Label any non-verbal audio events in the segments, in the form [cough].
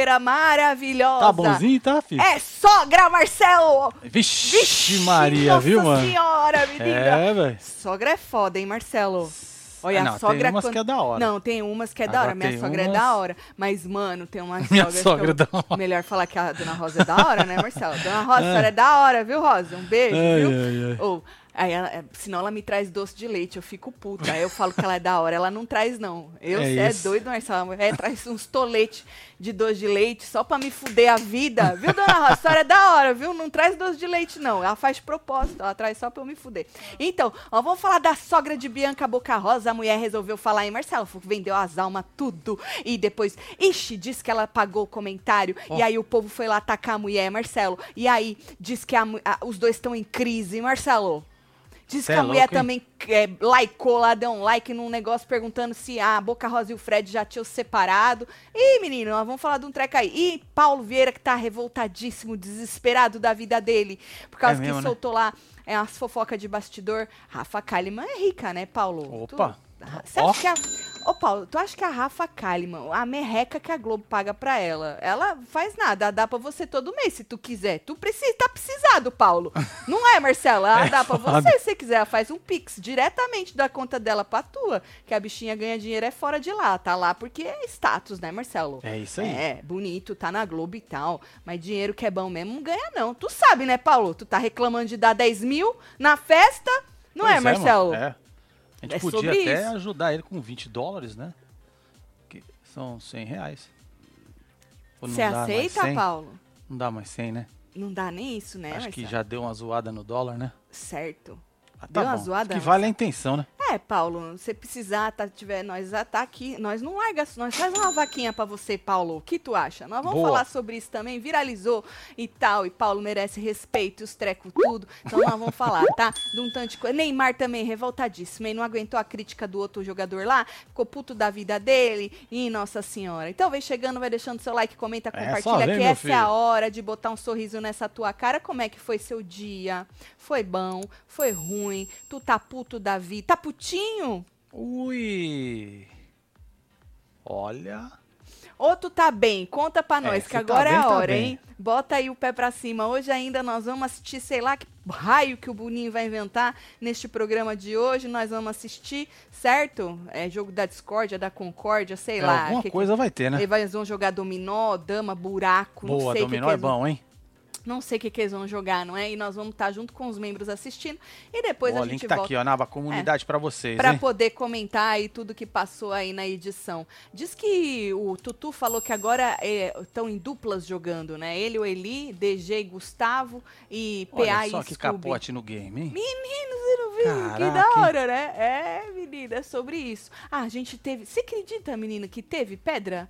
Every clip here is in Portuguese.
segunda-feira maravilhosa. Tá bonzinho, tá, filho? É sogra, Marcelo! Vixe, Vixe Maria, nossa viu, mano? senhora, menina. É, velho. Sogra é foda, hein, Marcelo? Olha, não, a sogra tem umas quando... que é da hora. Não, tem umas que é da hora. Minha sogra umas... é da hora. Mas, mano, tem uma Minha sogra é da hora. Melhor falar que a dona Rosa é da hora, né, Marcelo? Dona Rosa, a senhora é da hora, viu, Rosa? Um beijo, ai, viu? Ai, ai. Oh, Aí ela, é, senão ela me traz doce de leite, eu fico puta. Aí eu falo que ela é da hora. Ela não traz, não. Eu, é, é doido, Marcelo. Ela traz uns toletes de doce de leite só pra me fuder a vida. Viu, dona Rosa? A história é da hora, viu? Não traz doce de leite, não. Ela faz propósito, ela traz só pra eu me fuder. Então, ó, vamos falar da sogra de Bianca Boca Rosa. A mulher resolveu falar em Marcelo, vendeu as almas, tudo. E depois, ixi, disse que ela pagou o comentário. Oh. E aí o povo foi lá atacar a mulher, Marcelo. E aí, diz que a, a, os dois estão em crise, Marcelo. Diz Cê que a é mulher louco, também é, likeou lá, deu um like num negócio perguntando se a Boca Rosa e o Fred já tinham separado. Ih, menino, nós vamos falar de um treco aí. E Paulo Vieira, que tá revoltadíssimo, desesperado da vida dele, por causa é mesmo, que né? soltou lá é, as fofocas de bastidor. Rafa Kalimann é rica, né, Paulo? Opa! Tu... Você acha que a... Ô, Paulo, tu acha que a Rafa Kalimann, a merreca que a Globo paga pra ela, ela faz nada, dá pra você todo mês, se tu quiser. Tu precisa, tá precisado, Paulo. Não é, Marcela? Ela [laughs] é dá pra você, se você quiser. Ela faz um pix diretamente da conta dela pra tua, que a bichinha ganha dinheiro é fora de lá. Tá lá porque é status, né, Marcelo? É isso aí. É, bonito, tá na Globo e tal. Mas dinheiro que é bom mesmo não ganha, não. Tu sabe, né, Paulo? Tu tá reclamando de dar 10 mil na festa, não pois é, Marcelo? É, a gente é podia até isso. ajudar ele com 20 dólares, né? Que são 100 reais. Você aceita, Paulo? Não dá mais 100, né? Não dá nem isso, né? Acho que já deu uma zoada no dólar, né? Certo. Ah, tá Deu uma zoada. Que vale a intenção, né? É, Paulo, se precisar, tá, tiver, nós tá aqui, nós não larga, nós faz uma vaquinha para você, Paulo. O que tu acha? Nós vamos Boa. falar sobre isso também, viralizou e tal, e Paulo merece respeito, os trecos tudo. Então nós vamos falar, tá? De um tanto de coisa. Neymar também revoltadíssimo, e não aguentou a crítica do outro jogador lá, ficou puto da vida dele, e nossa senhora. Então vem chegando, vai deixando seu like, comenta, é, compartilha, é, que essa filho. é a hora de botar um sorriso nessa tua cara. Como é que foi seu dia? Foi bom? Foi ruim? Tu tá puto da vida? Tá putinho? Ui! Olha. Ou tu tá bem? Conta pra é, nós, é, que tá agora tá bem, é a hora, tá hein? Bota aí o pé pra cima. Hoje ainda nós vamos assistir, sei lá que raio que o Boninho vai inventar neste programa de hoje. Nós vamos assistir, certo? É jogo da discórdia, da concórdia, sei é, lá. Alguma que coisa que... vai ter, né? Eles vão jogar dominó, dama, buraco, Boa, não sei dominó que é bom, hein? Não sei o que, que eles vão jogar, não é? E nós vamos estar junto com os membros assistindo. E depois a gente link tá volta. aqui, ó, na comunidade é, para vocês. Para poder comentar aí tudo que passou aí na edição. Diz que o Tutu falou que agora estão é, em duplas jogando, né? Ele, o Eli, DG e Gustavo e PA Olha e só que Scooby. capote no game, hein? Menino, você não viu? Que da hora, né? É, menina, é sobre isso. Ah, a gente teve. Você acredita, menina, que teve pedra?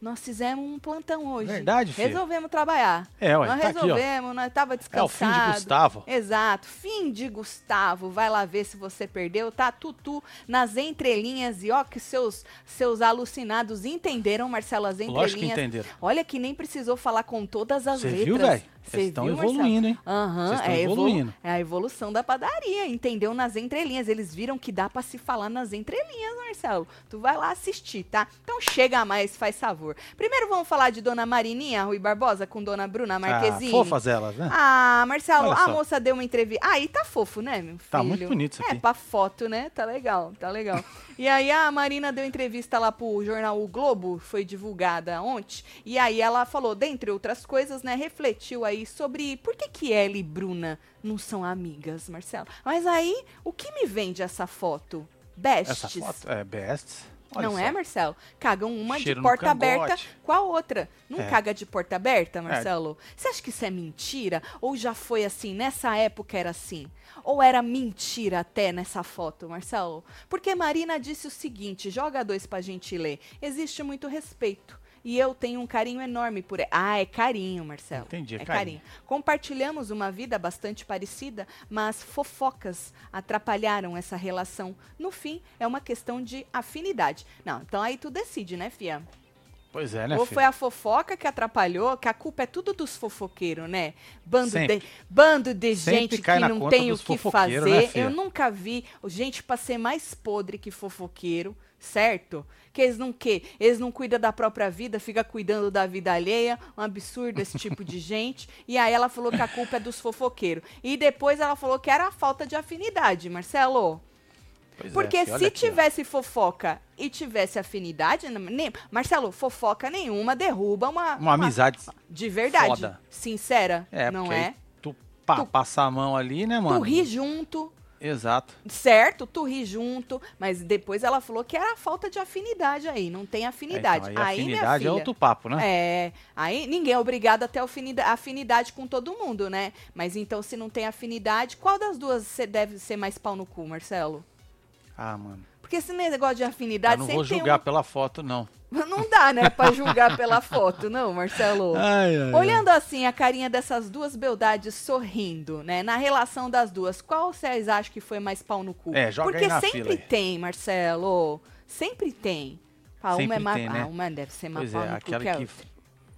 Nós fizemos um plantão hoje. Verdade, filho. Resolvemos trabalhar. É, ué, Nós tá resolvemos, aqui, nós tava descansado. É o fim de Gustavo. Exato, fim de Gustavo. Vai lá ver se você perdeu. Tá tutu nas entrelinhas e ó que seus seus alucinados entenderam, Marcelo, as entrelinhas. Lógico que entenderam. Olha que nem precisou falar com todas as Cê letras. Viu? Vocês estão evoluindo, hein? Aham, Vocês estão é, evoluindo. é a evolução da padaria, entendeu? Nas entrelinhas. Eles viram que dá para se falar nas entrelinhas, Marcelo. Tu vai lá assistir, tá? Então chega mais, faz favor. Primeiro vamos falar de Dona Marininha Rui Barbosa com Dona Bruna Marquezine. Ah, fofas elas, né? Ah, Marcelo, a moça deu uma entrevista. Aí tá fofo, né, meu filho? Tá muito bonito isso aqui. É, pra foto, né? Tá legal, tá legal. [laughs] e aí a Marina deu entrevista lá pro jornal O Globo, foi divulgada ontem. E aí ela falou, dentre outras coisas, né, refletiu aí sobre por que que ela e Bruna não são amigas, Marcelo? Mas aí, o que me vende essa foto? Bestes. Essa foto é best. Olha não só. é, Marcelo? Cagam uma Cheiro de porta aberta com a outra. Não É. caga de porta aberta, Marcelo? Você acha que isso é mentira? Ou já foi assim? Nessa época era assim? Ou era mentira até nessa foto, Marcelo? Porque Marina disse o seguinte: joga dois pra gente ler. Existe muito respeito. E eu tenho um carinho enorme por ela. Ah, é carinho, Marcelo. Entendi, é é carinho. carinho. Compartilhamos uma vida bastante parecida, mas fofocas atrapalharam essa relação. No fim, é uma questão de afinidade. Não, então aí tu decide, né, Fia? Pois é, né, Ou filho? foi a fofoca que atrapalhou, que a culpa é tudo dos fofoqueiros, né? Bando Sempre. de, bando de gente que não tem o que fofoqueiros, fazer. né? Eu nunca vi gente pra ser mais podre que fofoqueiro. certo? Que eles não que eles não cuidam da própria vida, fica cuidando da vida alheia, um absurdo esse tipo de [laughs] gente. E aí ela falou que a culpa é dos fofoqueiros. E depois ela falou que era a falta de afinidade, Marcelo. Pois Porque é, se tivesse fofoca e tivesse afinidade, nem, Marcelo, fofoca nenhuma derruba uma, uma, uma amizade de verdade, foda. sincera, é, não é? Tu, pá, tu passa a mão ali, né, mano? Tu ri junto, Exato. Certo, tu ri junto, mas depois ela falou que era falta de afinidade aí, não tem afinidade. É, então, aí, aí afinidade é outro papo, né? É, aí ninguém é obrigado a ter afinidade com todo mundo, né? Mas então, se não tem afinidade, qual das duas você deve ser mais pau no cu, Marcelo? Ah, mano. Porque esse negócio de afinidade. Eu não vou julgar um... pela foto, não. Não dá, né, pra julgar pela [laughs] foto, não, Marcelo. Ai, ai, Olhando ai. assim a carinha dessas duas beldades sorrindo, né, na relação das duas, qual vocês acham que foi mais pau no cu? É, joga Porque aí na sempre fila tem, Marcelo. Sempre tem. Ah, uma é mais. Tem, né? ah, uma deve ser mais pois pau é, no aquela cu que, que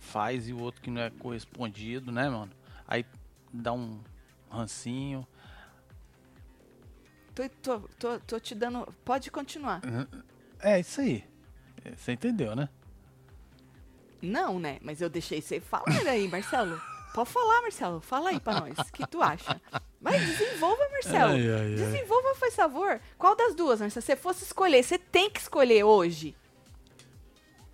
faz e o outro que não é correspondido, né, mano? Aí dá um rancinho. Tô, tô, tô, tô te dando. Pode continuar. É isso aí. Você entendeu, né? Não, né? Mas eu deixei você falar aí, Marcelo. [laughs] Pode falar, Marcelo. Fala aí pra nós. O que tu acha? Mas desenvolva, Marcelo. Ai, ai, ai. Desenvolva, faz favor. Qual das duas, Marcelo? Se você fosse escolher, você tem que escolher hoje.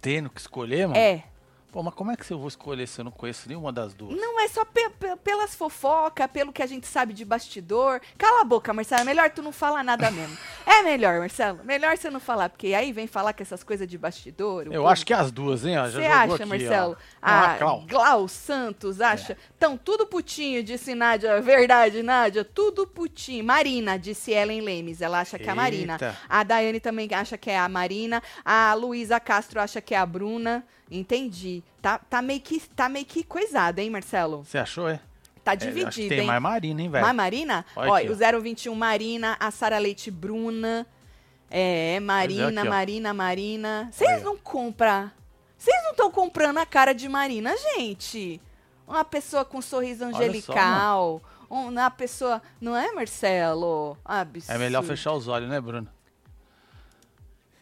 Tendo que escolher, mano? É. Pô, mas como é que eu vou escolher se eu não conheço nenhuma das duas? Não, é só pe pe pelas fofocas, pelo que a gente sabe de bastidor. Cala a boca, Marcelo. É melhor tu não falar nada mesmo. [laughs] é melhor, Marcelo. Melhor você não falar, porque aí vem falar com essas coisas de bastidor. Eu acho que é as duas, hein? Você acha, aqui, Marcelo? A ah, Glau. Glau Santos acha. Estão é. tudo putinho, disse Nádia. Verdade, Nádia. Tudo putinho. Marina, disse Ellen Lemes. Ela acha que é a Marina. A Daiane também acha que é a Marina. A Luísa Castro acha que é a Bruna. Entendi. Tá, tá, meio que, tá meio que coisado, hein, Marcelo? Você achou, é? Tá dividido, é, acho que tem hein? mais Marina, hein, velho? Mais Marina? Olha, o 021 Marina, a Sara Leite Bruna. É, Marina, aqui, Marina, Marina. Vocês não compram. Vocês não estão comprando a cara de Marina, gente. Uma pessoa com um sorriso angelical. Só, uma pessoa. Não é, Marcelo? Absurdo. É melhor fechar os olhos, né, Bruno?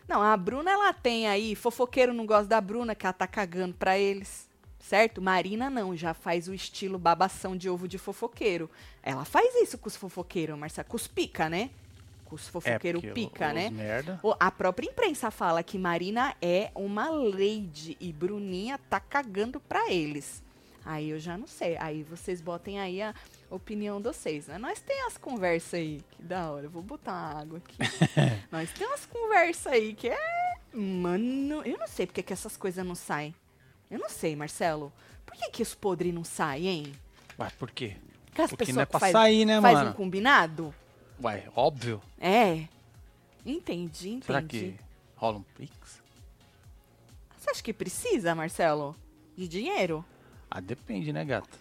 Não, a Bruna, ela tem aí. Fofoqueiro não gosta da Bruna, que ela tá cagando pra eles. Certo? Marina não, já faz o estilo babação de ovo de fofoqueiro. Ela faz isso com os fofoqueiros, Marcelo. Com os pica, né? Com os fofoqueiros é pica, né? Merda. A própria imprensa fala que Marina é uma lady e Bruninha tá cagando pra eles. Aí eu já não sei. Aí vocês botem aí a opinião de vocês, né? Nós tem as conversas aí, que da hora. Eu vou botar uma água aqui. [laughs] Nós tem umas conversas aí que é. Mano, eu não sei porque que essas coisas não saem. Eu não sei, Marcelo. Por que, que os podres não saem, hein? Ué, por quê? Porque as Porque não é pra faz, sair, né, faz mano? um combinado? Ué, óbvio. É. Entendi, entendi. Será que rola um pix? Você acha que precisa, Marcelo? De dinheiro? Ah, depende, né, gata?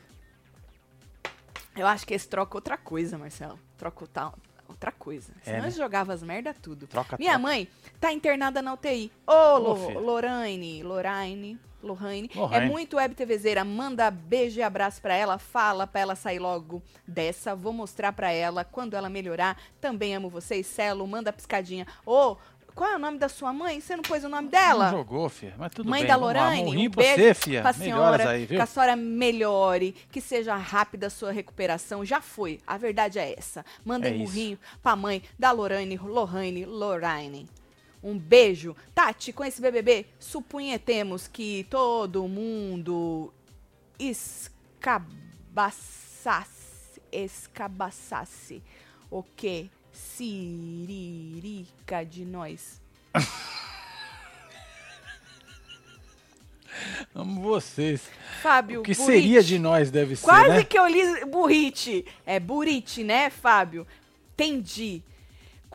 Eu acho que eles trocam outra coisa, Marcelo. Troca tal, outra coisa. É, Senão né? eles jogavam as merda tudo. Troca, Minha troca. mãe tá internada na UTI. Ô, oh, Lo, Lorraine, Lorraine, Lohane. É muito web TVzeira. Manda beijo e abraço pra ela. Fala pra ela sair logo dessa. Vou mostrar pra ela quando ela melhorar. Também amo vocês. Celo, manda piscadinha. Ô, oh, qual é o nome da sua mãe? Você não pôs o nome dela? Não jogou, filha. Mas tudo mãe bem. da Lorane, um, um pra beijo você, filha. pra senhora, aí, viu? que a senhora melhore, que seja rápida a sua recuperação. Já foi. A verdade é essa. Mandem é um murrinho pra mãe da Lorane, Lohane, Lorraine. Um beijo. Tati, com esse BBB, supunhetemos que todo mundo escabaçasse, escabaçasse o que Siririca de nós. [laughs] Amo vocês. Fábio, O que Burite. seria de nós deve ser, Quase né? que eu li Burrite. É Burite, né, Fábio? Entendi.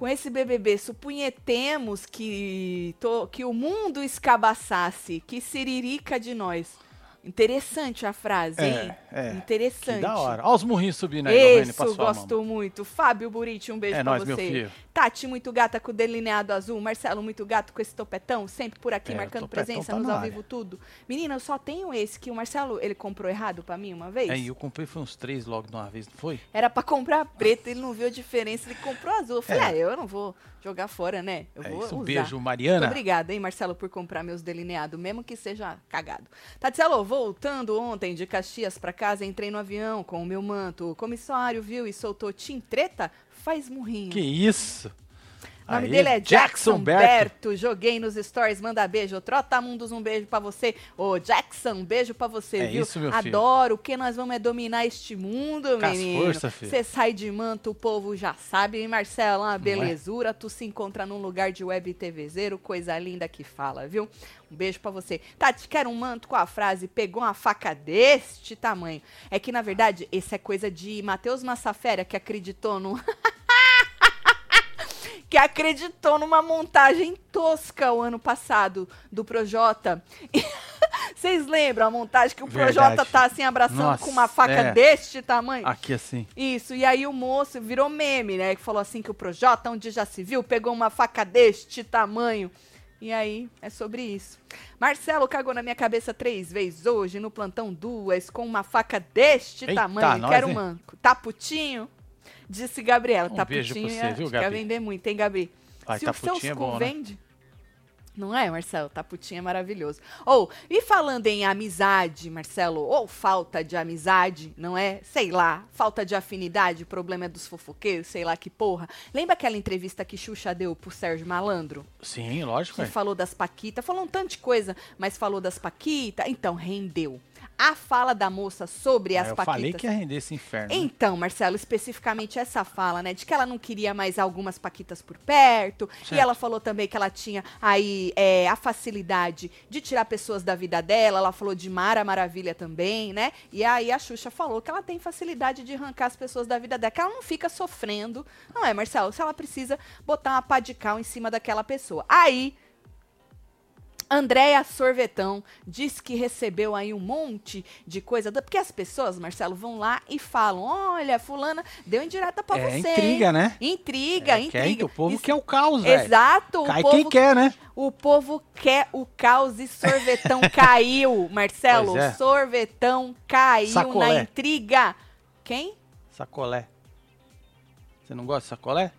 Com esse BBB, supunhetemos que, to, que o mundo escabaçasse. Que siririca de nós. Interessante a frase, hein? É, é. Interessante. Que da hora. Olha os murrinhos subindo aí, Isso, gosto mão. muito. Fábio Buriti, um beijo é pra nóis, você. Meu filho. Tati, muito gata com o delineado azul. Marcelo, muito gato com esse topetão. Sempre por aqui, É, marcando topetão presença tá nos ao vivo tudo. Menina, eu só tenho esse que o Marcelo, ele comprou errado pra mim uma vez. É, e eu comprei foi uns três logo de uma vez, não foi? Era pra comprar preto, ele não viu a diferença, ele comprou azul. Eu falei, É. ah, eu não vou jogar fora, né? Eu É vou isso. Um usar. beijo, Muito Mariana. obrigada, hein, Marcelo, por comprar meus delineados, mesmo que seja cagado. Tatselo, voltando ontem de Caxias pra casa, entrei no avião com o meu manto. O comissário viu e soltou Tim Treta, faz murrinho. Que isso? O nome Aí, dele é Jackson, Berto. Berto. Joguei nos stories, manda beijo. Trotamundos, um beijo pra você. Ô, Jackson, um beijo pra você, É viu? isso, meu filho. Adoro. O que nós vamos é dominar este mundo, Com menino. força, filho. Você sai de manto, o povo já sabe. hein, Marcelo, uma é? belezura. Tu se encontra num lugar de web TVzeiro, coisa linda que fala, viu? Um beijo pra você. Tati, quer um manto com a frase pegou uma faca deste tamanho. É que, na verdade, esse é coisa de Matheus Massafera, que acreditou no... [laughs] que acreditou numa montagem tosca o ano passado do Projota. [laughs] Vocês lembram a montagem que o Projota Verdade. tá assim abraçando Nossa, com uma faca é. deste tamanho? Aqui assim. Isso, e aí o moço virou meme, né? Que falou assim que o Projota, onde já se viu, pegou uma faca deste tamanho. E aí, é sobre isso. Marcelo cagou na minha cabeça três vezes hoje, no plantão duas, com uma faca deste Eita, tamanho. nós, Quero um manco. Tá putinho? Disse Gabriela. Um tá beijo pra putinho, você, é, viu, quer Gabi? vender muito, hein, Gabi? Ai, Se tá o seus putinho é bom, né? vende... Não é, Marcelo? Taputinha é maravilhoso. Ou, e falando em amizade, Marcelo, ou falta de amizade, não é? Sei lá, falta de afinidade, o problema é dos fofoqueiros, sei lá que porra. Lembra aquela entrevista que Xuxa deu pro Sérgio Malandro? Sim, lógico, Que velho. falou das Paquitas, falou um tanto de coisa, mas falou das Paquitas, então rendeu. A fala da moça sobre as eu Paquitas. falei que ia render esse inferno. Então, Marcelo, especificamente essa fala, né? De que ela não queria mais algumas paquitas por perto. E Certo. ela falou também que ela tinha aí é, a facilidade de tirar pessoas da vida dela. Ela falou de Mara Maravilha também, né? E aí a Xuxa falou que ela tem facilidade de arrancar as pessoas da vida dela, que ela não fica sofrendo. Não é, Marcelo? Se ela precisa botar uma pá de cal em cima daquela pessoa. Aí. Andréia Sorvetão diz que recebeu aí um monte de coisa. Porque as pessoas, Marcelo, vão lá e falam: olha, fulana deu indireta pra É você. intriga, hein? né? Intriga, É, intriga. o povo Isso- quer o caos, velho. Exato, Cai o povo, quem quer, né? o povo quer o caos e sorvetão [laughs] caiu, Marcelo. É. Sorvetão caiu Sacolé. na intriga. Quem? Sacolé. Você não gosta de sacolé?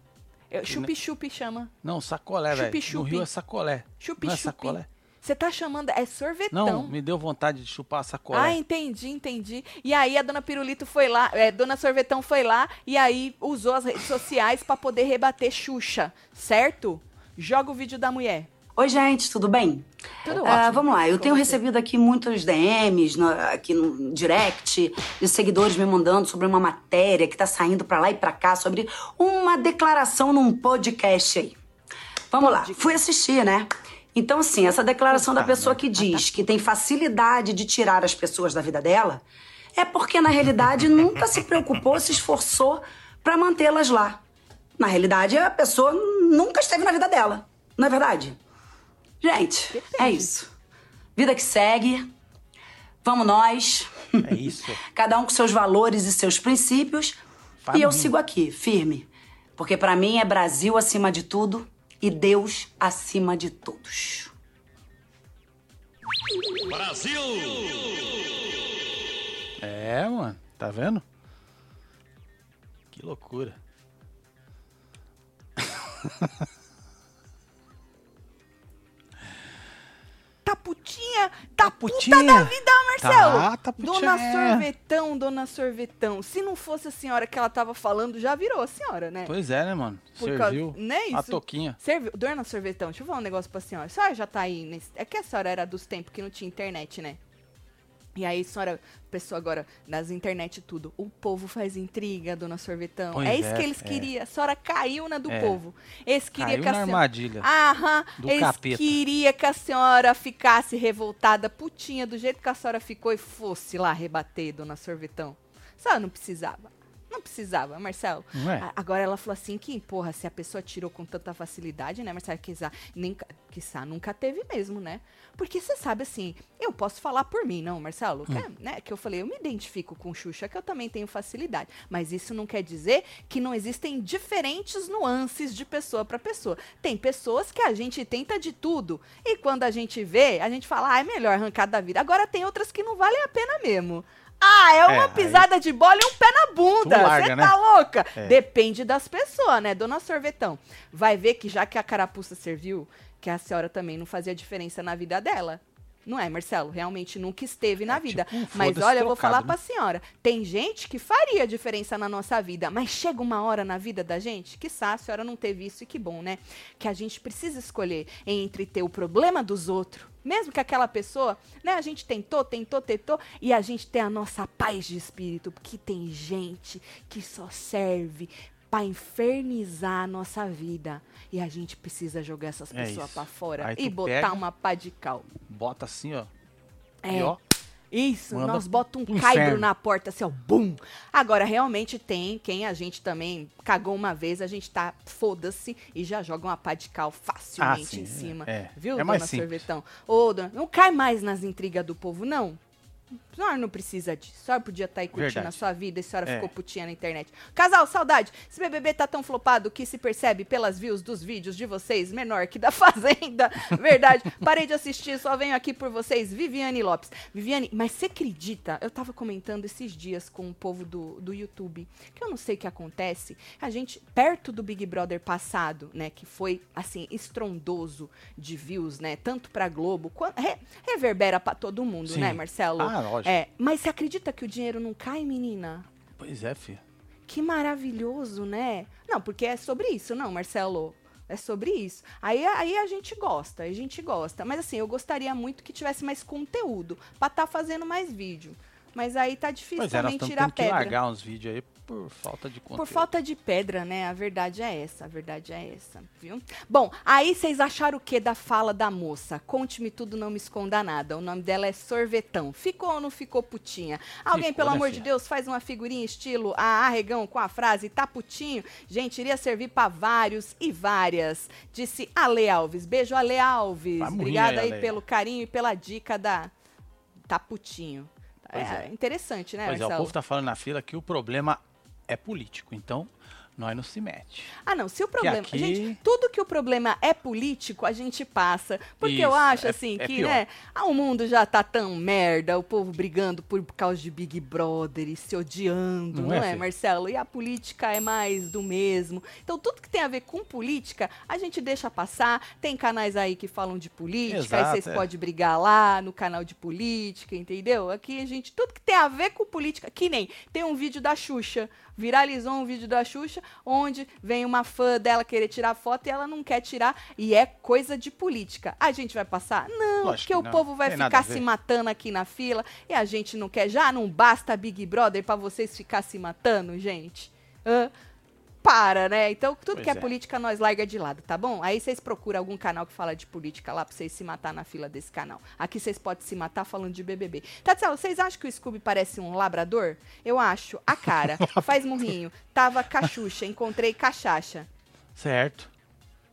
Chupi-chupi chama. Não, sacolé, velho. No Chupi-chupi. Rio é sacolé. Não é Chupi-chupi. sacolé? Você tá chamando. É sorvetão. Não, me deu vontade de chupar sacolé. Ah, entendi, entendi. E aí a dona Pirulito foi lá, é, dona Sorvetão foi lá e aí usou as redes sociais pra poder rebater Xuxa, certo? Joga o vídeo da mulher. Oi, gente, tudo bem? Tudo Ah, ótimo. vamos lá, eu tenho você. recebido aqui muitos DMs no- aqui no direct de seguidores me mandando sobre uma matéria que tá saindo pra lá e pra cá sobre uma declaração num podcast aí. Vamos lá, fui assistir, né? Então, assim, essa declaração da Puta pessoa que diz que tem facilidade de tirar as pessoas da vida dela é porque, na realidade, [laughs] nunca se preocupou, se esforçou pra mantê-las lá. Na realidade, a pessoa nunca esteve na vida dela, não é verdade? Gente, é isso. Vida que segue. Vamos nós. É isso. [laughs] Cada um com seus valores e seus princípios. E eu sigo aqui, firme. Porque pra mim é Brasil acima de tudo e Deus acima de todos. É, mano. Tá vendo? Que loucura. [laughs] Tá putinha, tá, Tá puta putinha. da vida, Marcelo. Tá, tá putinha. Dona Sorvetão, dona Sorvetão. Se não fosse a senhora que ela tava falando, já virou a senhora, né? Pois é, né, mano? Por Serviu causa- não é a isso? toquinha. Serviu. Dona Sorvetão, deixa eu falar um negócio pra senhora. A senhora já tá aí nesse... É que a senhora era dos tempos que não tinha internet, né? E aí, senhora, pessoa agora, nas internet e tudo, o povo faz intriga, dona Sorvetão. Pois é isso é, que eles é. queriam. A senhora caiu na do É. povo. Eles queriam Caiu que a na senhora... armadilha. Aham, do eles capeta. queriam que a senhora ficasse revoltada, putinha, do jeito que a senhora ficou e fosse lá rebater, dona Sorvetão. A senhora não precisava. Não precisava, Marcelo. Não é? Agora ela falou assim que, porra, se a pessoa tirou com tanta facilidade, né, Marcelo? Quizá, nem, quizá nunca teve mesmo, né? Porque você sabe assim, eu posso falar por mim, não, Marcelo? Hum. Que, é, né, que eu falei, eu me identifico com Xuxa, que eu também tenho facilidade. Mas isso não quer dizer que não existem diferentes nuances de pessoa para pessoa. Tem pessoas que a gente tenta de tudo. E quando a gente vê, a gente fala, ah, é melhor arrancar da vida. Agora tem outras que não valem a pena mesmo. Ah, é uma É, aí- pisada de bola e um pé na bunda. Você né? tá louca? É. Depende das pessoas, né, dona Sorvetão? Vai ver que já que a carapuça serviu, que a senhora também não fazia diferença na vida dela. Não é, Marcelo? Realmente nunca esteve na É, vida. tipo um mas olha, eu vou trocado, falar né? pra senhora. Tem gente que faria diferença na nossa vida, mas chega uma hora na vida da gente, que a senhora não teve isso e que bom, né? Que a gente precisa escolher entre ter o problema dos outros, mesmo que aquela pessoa, né, a gente tentou, tentou, tentou, e a gente ter a nossa paz de espírito, porque tem gente que só serve pra infernizar a nossa vida. E a gente precisa jogar essas É pessoas pra fora Aí e botar pega- uma pá de cal. Bota assim, ó. É. E ó, Isso, Manda nós bota um caibro na porta, assim, ó, bum. Agora, realmente tem quem a gente também cagou uma vez, a gente tá, foda-se, e já joga uma pá de cal facilmente Ah, sim, em cima. é, é. Viu, É dona. Sorvetão? Ô, dona, não cai mais nas intrigas do povo, não. A senhora não precisa disso. A senhora podia estar aí curtindo Verdade. a sua vida e a senhora É. ficou putinha na internet. Casal, saudade. Esse BBB tá tão flopado que se percebe pelas views dos vídeos de vocês menor que da [laughs] Fazenda. Verdade. Parei de assistir, só venho aqui por vocês. Viviane Lopes. Viviane, mas você acredita? Eu tava comentando esses dias com o povo do, do YouTube, que eu não sei o que acontece. A gente, perto do Big Brother passado, né, que foi, assim, estrondoso de views, né, tanto pra Globo, quanto, re- reverbera pra todo mundo, Sim. né, Marcelo? Ah, lógico. É, mas você acredita que o dinheiro não cai, menina? Pois é, filho. Que maravilhoso, né? Não, porque é sobre isso, não, Marcelo. É sobre isso. Aí, aí a gente gosta, a gente gosta. Mas assim, eu gostaria muito que tivesse mais conteúdo pra estar fazendo mais vídeo. Mas aí tá difícil Pois é, também tirar tendo que pedra. largar uns vídeos aí por falta de conteúdo. Por falta de pedra, né? A verdade é essa, a verdade é essa, viu? Bom, aí vocês acharam o que da fala da moça? Conte-me tudo, não me esconda nada. O nome dela é Sorvetão. Ficou ou não ficou putinha? Alguém, Ficou, pelo né, amor de filha? Deus, faz uma figurinha estilo a arregão com a frase tá putinho? Gente, iria servir pra vários e várias. Disse Ale Alves. Beijo, Ale Alves. Morrer Obrigada aí, aí pelo carinho e pela dica da tá putinho. É, é. interessante, né, Pois é, o Marcelo? povo tá falando na fila que o problema é político. Então, nós não se mete. Ah, não, se o problema. aqui- Gente, tudo que o problema é político, a gente passa. Porque eu Isso, acho, é- assim, é que, pior. né, ah, o mundo já tá tão merda, o povo brigando por causa de Big Brother e se odiando, Não não, é, é? Marcelo? E a política é mais do mesmo. Então, tudo que tem a ver com política, a gente deixa passar. Tem canais aí que falam de política, Exato, aí vocês é. podem brigar lá no canal de política, entendeu? Aqui a gente, tudo que tem a ver com política, que nem tem um vídeo da Xuxa, viralizou um vídeo da Xuxa, onde vem uma fã dela querer tirar foto e ela não quer tirar, e é coisa de política. A gente vai passar? Não, Lógico porque que o não, povo vai tem ficar se matando aqui na fila e a gente não quer. Já não basta Big Brother pra vocês ficar se matando, gente? Hã? Para, né? Então, tudo Pois que é, é. política nós larga de lado, tá bom? Aí vocês procuram algum canal que fala de política lá pra vocês se matar na fila desse canal. Aqui vocês podem se matar falando de BBB. Tatiana, vocês acham que o Scooby parece um labrador? Eu acho. A cara. [laughs] Faz murrinho. Tava cachucha. Encontrei cachacha. Certo.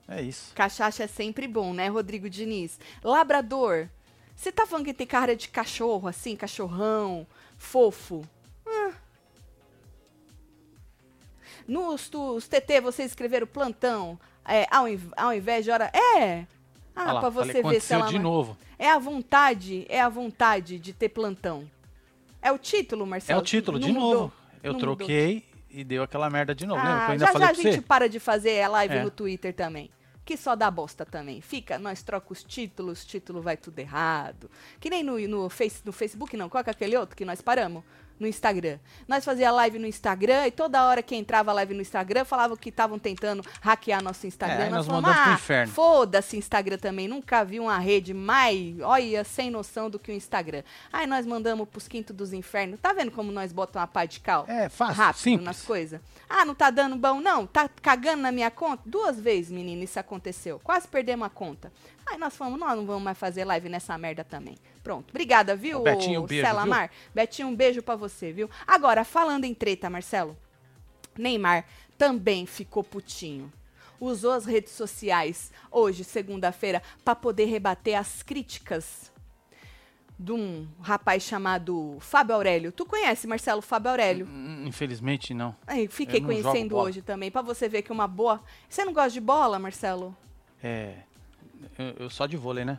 É isso. Cachaça é sempre bom, né, Rodrigo Diniz? Labrador. Você tá falando que tem cara de cachorro, assim, cachorrão, fofo? Nos os TT, vocês escreveram plantão, é, ao, inv- ao invés de hora... É! Ah, lá, pra falei, você ver se ela... de novo. É a vontade, é a vontade de ter plantão. É o título, É Marcelo? o título, de mudou. novo. Eu Não mudou. troquei e deu aquela merda de novo. Ah, ainda já falei já a gente você? para de fazer a live É. no Twitter também. Que só dá bosta também. Fica, nós troca os títulos, título vai tudo errado. Que nem no, no, face, no Facebook, não. Qual é aquele outro que nós paramos? No Instagram. Nós fazia live no Instagram e toda hora que entrava live no Instagram falava que estavam tentando hackear nosso Instagram. É, nós nós falamos, mandamos pro ah, inferno." foda-se Instagram também. Nunca vi uma rede mais, olha, sem noção do que o Instagram. Aí nós mandamos pros quintos dos infernos. Tá vendo como nós botamos uma pá de cal? É, fácil, rápido simples. nas coisas. Ah, não tá dando bom, não? Tá cagando na minha conta? Duas vezes, menino, isso aconteceu. Quase perdemos a conta. Aí nós falamos, nós não vamos mais fazer live nessa merda também. Pronto. Obrigada, viu, Betinho, ô, beijo, Celamar? Betinho, um beijo pra você, viu? Agora, falando em treta, Marcelo. Neymar também ficou putinho. Usou as redes sociais hoje, segunda-feira, para poder rebater as críticas de um rapaz chamado Fábio Aurélio. Tu conhece Marcelo Fábio Aurélio? Hum, Infelizmente não. Aí, fiquei não conhecendo hoje também, para você ver que uma boa. Você não gosta de bola, Marcelo? É. Eu, eu só de vôlei, né?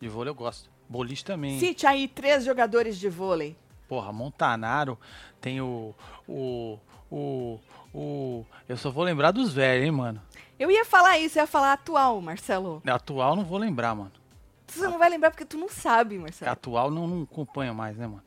De vôlei eu gosto. Boliche também. Cite aí três jogadores de vôlei. Porra, Montanaro, tem o. O. O. O. Eu só vou lembrar dos velhos, hein, mano. Eu ia falar isso, eu ia falar atual, Marcelo. Atual não vou lembrar, mano. Você não vai lembrar porque tu não sabe, Marcelo. Atual não, não acompanha mais, né, mano?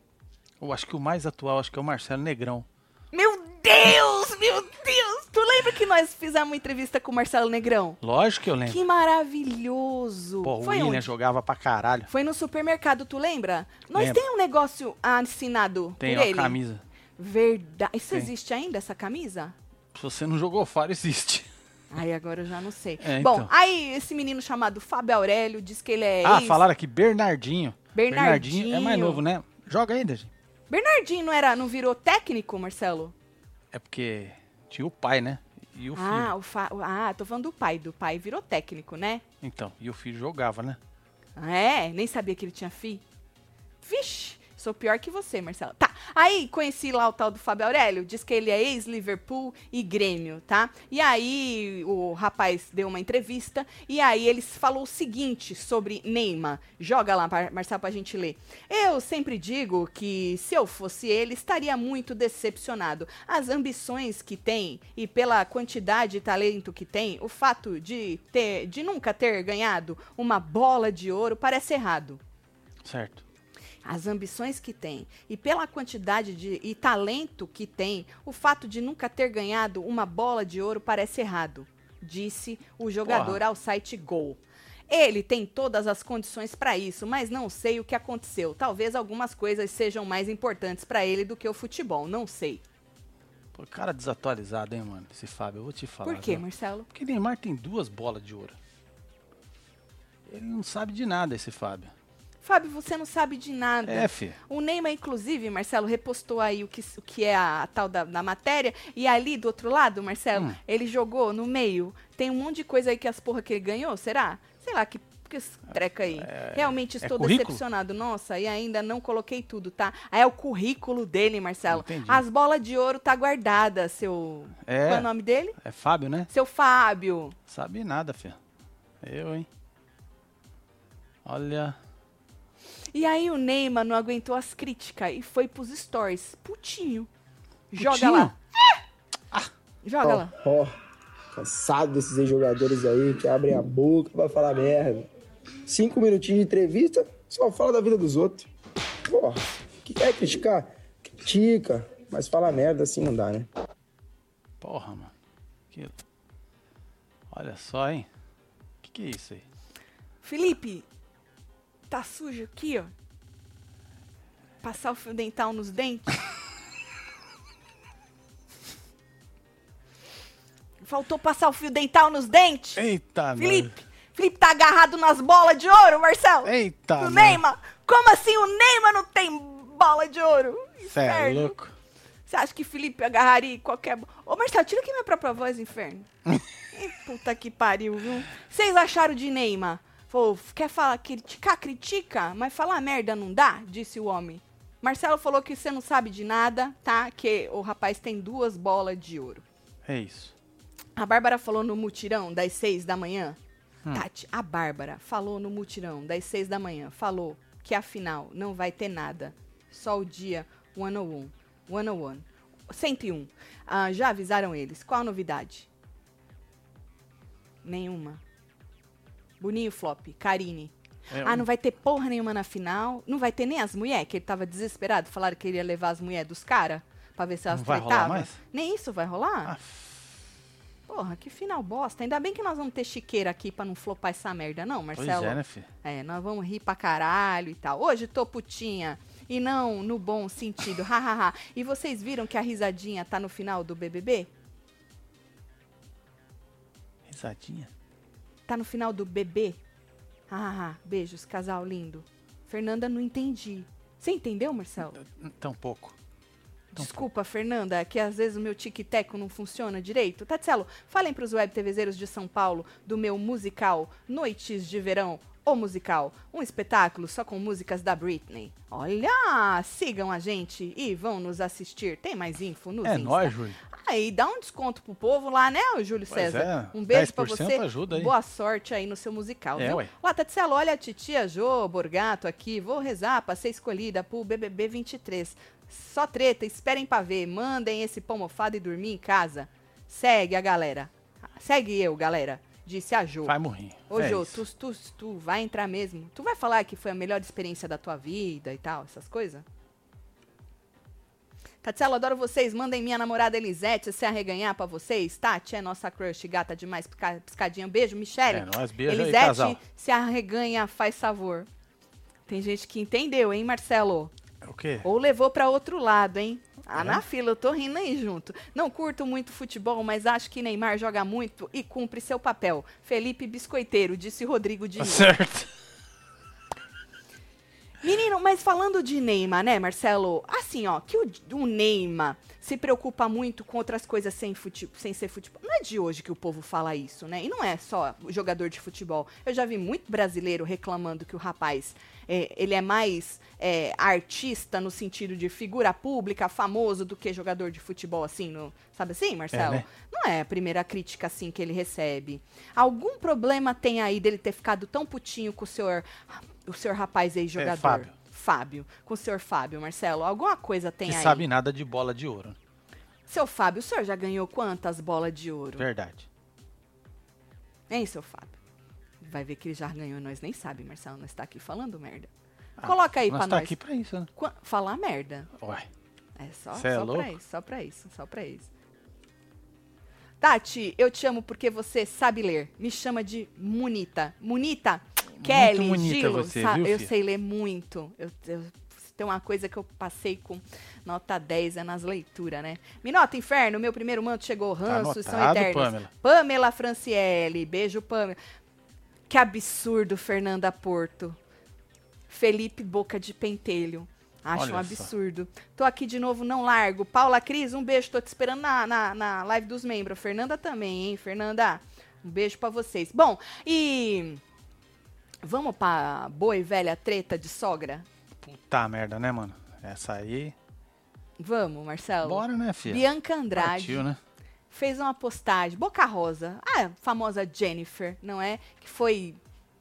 Eu acho que o mais atual acho que é o Marcelo Negrão. Meu Deus, meu Deus! Tu lembra que nós fizemos uma entrevista com o Marcelo Negrão? Lógico que eu lembro. Que maravilhoso! Pô, o Foi William onde? jogava pra caralho. Foi no supermercado, tu lembra? Nós Lembro. tem um negócio assinado Tem por a ele. camisa. Verdade. Isso Tem. existe ainda, essa camisa? Se você não jogou fora, existe. Ai, agora eu já não sei. É, Bom, então. aí esse menino chamado Fábio Aurélio diz que ele é ah, ex... falaram aqui, Bernardinho. Bernardinho. é mais novo, né? Joga ainda, gente. Bernardinho não era, não virou técnico, Marcelo? É porque tinha o pai, né? E o filho. Ah, o fa... ah, tô falando do pai. Do pai virou técnico, né? Então, e o filho jogava, né? Ah, É, nem sabia que ele tinha fi. Vixe, sou pior que você, Marcelo. Tá, aí conheci lá o tal do Fábio Aurélio, diz que ele é ex-Liverpool e Grêmio, tá? E aí o rapaz deu uma entrevista e aí ele falou o seguinte sobre Neymar. Joga lá, Mar- Marcelo, pra gente ler. Eu sempre digo que se eu fosse ele, estaria muito decepcionado. As ambições que tem e pela quantidade de talento que tem, o fato de, ter, de nunca ter ganhado uma bola de ouro parece errado Certo. As ambições que tem e pela quantidade de e talento que tem, o fato de nunca ter ganhado uma bola de ouro parece errado, disse o jogador Porra. ao site Gol. Ele tem todas as condições para isso, mas não sei o que aconteceu. Talvez algumas coisas sejam mais importantes para ele do que o futebol, não sei. Pô, cara desatualizado, hein, mano? Esse Fábio, eu vou te falar. Por quê? Marcelo? Porque Neymar tem duas bolas de ouro. Ele não sabe de nada, esse Fábio. Fábio, você não sabe de nada. É, fi. O Neymar, inclusive, Marcelo, repostou aí o que, o que é a, a tal da, da matéria. E ali, do outro lado, Marcelo, Hum. ele jogou no meio. Tem um monte de coisa aí que as porra que ele ganhou, será? Sei lá, que, que treca aí. Realmente estou É, decepcionado. Nossa, e ainda não coloquei tudo, tá? Aí é o currículo dele, Marcelo. Entendi. As bolas de ouro tá guardada, seu... É. Qual é o nome dele? É Fábio, né? Seu Fábio. Sabe nada, filho. Eu, hein? Olha. E aí o Neymar não aguentou as críticas e foi pros stories. Putinho. Joga Putinho? lá. Joga Ó, lá. ó, cansado desses ex-jogadores aí que abrem a boca pra falar merda. Cinco minutinhos de entrevista, só fala da vida dos outros. Porra, que quer criticar? Critica, mas falar merda assim não dá, né? Porra, mano. Que... Olha só, hein? Que que é isso aí? Felipe, tá sujo aqui, ó. Passar o fio dental nos dentes. [laughs] Faltou passar o fio dental nos dentes? Eita, Felipe, Felipe tá agarrado nas bolas de ouro, Marcelo. mano. Eita, o mano. Neymar. Como assim o Neymar não tem bola de ouro? Cê é Inferno. louco. Você acha que Felipe agarraria qualquer. Ô, Marcelo, tira aqui minha própria voz, inferno. [laughs] Puta que pariu, viu? Vocês acharam de Neymar? Falou, quer falar, criticar, critica, mas falar merda não dá? Disse o homem. Marcelo falou que você não sabe de nada, tá? Que o rapaz tem duas bolas de ouro. É isso. A Bárbara falou no mutirão das seis da manhã. Tati, a Bárbara falou no mutirão das seis da manhã. Falou que afinal não vai ter nada. Só o dia 101. 101. 101. Ah, já avisaram eles. Qual a novidade? Nenhuma. Boninho Flop. Karine. É ah, um- não vai ter porra nenhuma na final. Não vai ter nem as mulheres, que ele tava desesperado. Falaram que ele ia levar as mulheres dos caras pra ver se elas Não vai rolar tretavam. mais? Nem isso vai rolar? Ah, Porra, que final bosta. Ainda bem que nós vamos ter chiqueira aqui pra não flopar essa merda, não, pois Marcelo? é, né, filho? É, nós vamos rir pra caralho e tal. Hoje tô putinha. E não no bom sentido. Hahaha. e vocês viram que a risadinha tá no final do BBB? Risadinha. Tá no final do bebê? Hahaha. beijos, casal lindo. Fernanda, não entendi. Você entendeu, Marcelo? Tão pouco. Desculpa, Fernanda, que às vezes o meu tic-teco não funciona direito. Tatselo, falem pros web TVzeiros de São Paulo do meu musical Noites de Verão, o musical, um espetáculo só com músicas da Britney. Olha, sigam a gente e vão nos assistir. Tem mais info nos É Insta. nóis, Júlio. Aí dá um desconto pro povo lá, né, Júlio Pois César? é, um beijo pra 10% você. ajuda aí. Boa sorte aí no seu musical, É, viu? ué. Lá, Tatselo, olha a titia Jô Borgato aqui. Vou rezar pra ser escolhida pro BBB 23. Só treta, esperem pra ver. Mandem esse pão mofado e dormir em casa. Segue a galera. Segue eu, galera. Disse a Jô. Vai morrer. Ô, é Jô, tu, tu, tu vai entrar mesmo? Tu vai falar que foi a melhor experiência da tua vida e tal, essas coisas? Tatselo, adoro vocês. Mandem minha namorada Elisete se arreganhar pra vocês. Tati é nossa crush, gata demais, pisca- piscadinha. Beijo, Michele. É nóis, beijo aí, Elisete casal. se arreganha, faz favor. Tem gente que entendeu, hein, Marcelo? É O quê? Ou levou pra outro lado, hein? Ah, É? na fila, eu tô rindo aí junto. Não curto muito futebol, mas acho que Neymar joga muito e cumpre seu papel. Felipe Biscoiteiro, disse Rodrigo Tá Diniz. certo. Menino, mas falando de Neymar, né, Marcelo? Assim, ó, que o, o Neymar se preocupa muito com outras coisas sem, fute, sem ser futebol. Não é de hoje que o povo fala isso, né? E não é só jogador de futebol. Eu já vi muito brasileiro reclamando que o rapaz, é, ele é mais é, artista no sentido de figura pública, famoso, do que jogador de futebol, assim, no, sabe assim, Marcelo? né? Não é a primeira crítica, assim, que ele recebe. Algum problema tem aí dele ter ficado tão putinho com o senhor, o senhor rapaz aí, jogador? É, Fábio. Fábio, com o senhor Fábio, Marcelo. Alguma coisa tem Que aí? sabe nada de bola de ouro. Seu Fábio, o senhor já ganhou quantas bolas de ouro? Verdade. Hein, seu Fábio? Vai ver que ele já ganhou, nós nem sabe, Marcelo. Nós tá aqui falando merda. Ah, Coloca aí nós pra tá nós. aqui pra isso, né? Qua- Falar merda. Ué. É só, Cê é só louco? pra isso, só pra isso, só pra isso. Tati, eu te amo porque você sabe ler. Me chama de Munita. Munita, Kelly, bonita Gilo, você, sa- viu, eu sei ler muito. Eu, eu- tem uma coisa que eu passei com nota 10, é nas leituras, né? Minota Inferno, meu primeiro manto chegou, ranços são Tá anotado, eternos. Pamela. Pamela Franciele, beijo, Pamela. Que absurdo, Fernanda Porto. Felipe Boca de Pentelho. Acho Olha um só. absurdo. Tô aqui de novo, não largo. Paula Cris, um beijo. Tô te esperando na, na, na live dos membros. Fernanda também, hein? Fernanda, um beijo pra vocês. Bom, e. Vamos pra boa e velha treta de sogra? Puta merda, né, mano? Essa aí. Vamos, Marcelo. Bora, né, filha? Bianca Andrade Partiu, né? fez uma postagem, Boca Rosa, a famosa Jennifer, não é? Que foi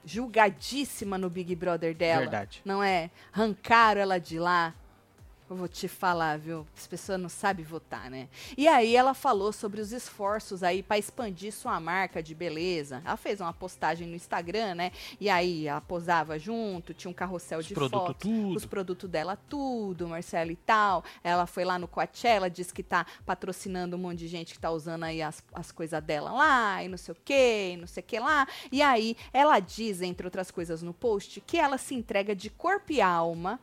julgadíssima no Big Brother dela. Verdade. Não é? Arrancaram ela de lá. Eu vou te falar, viu? As pessoas não sabem votar, né? E aí ela falou sobre os esforços aí para expandir sua marca de beleza. Ela fez uma postagem no Instagram, né? E aí ela posava junto, tinha um carrossel Os de produtos fotos, tudo. os produtos dela tudo, Marcelo e tal. Ela foi lá no Coachella, disse que tá patrocinando um monte de gente que tá usando aí as, as coisas dela lá, e não sei o que, e não sei o que lá. E aí ela diz, entre outras coisas no post, que ela se entrega de corpo e alma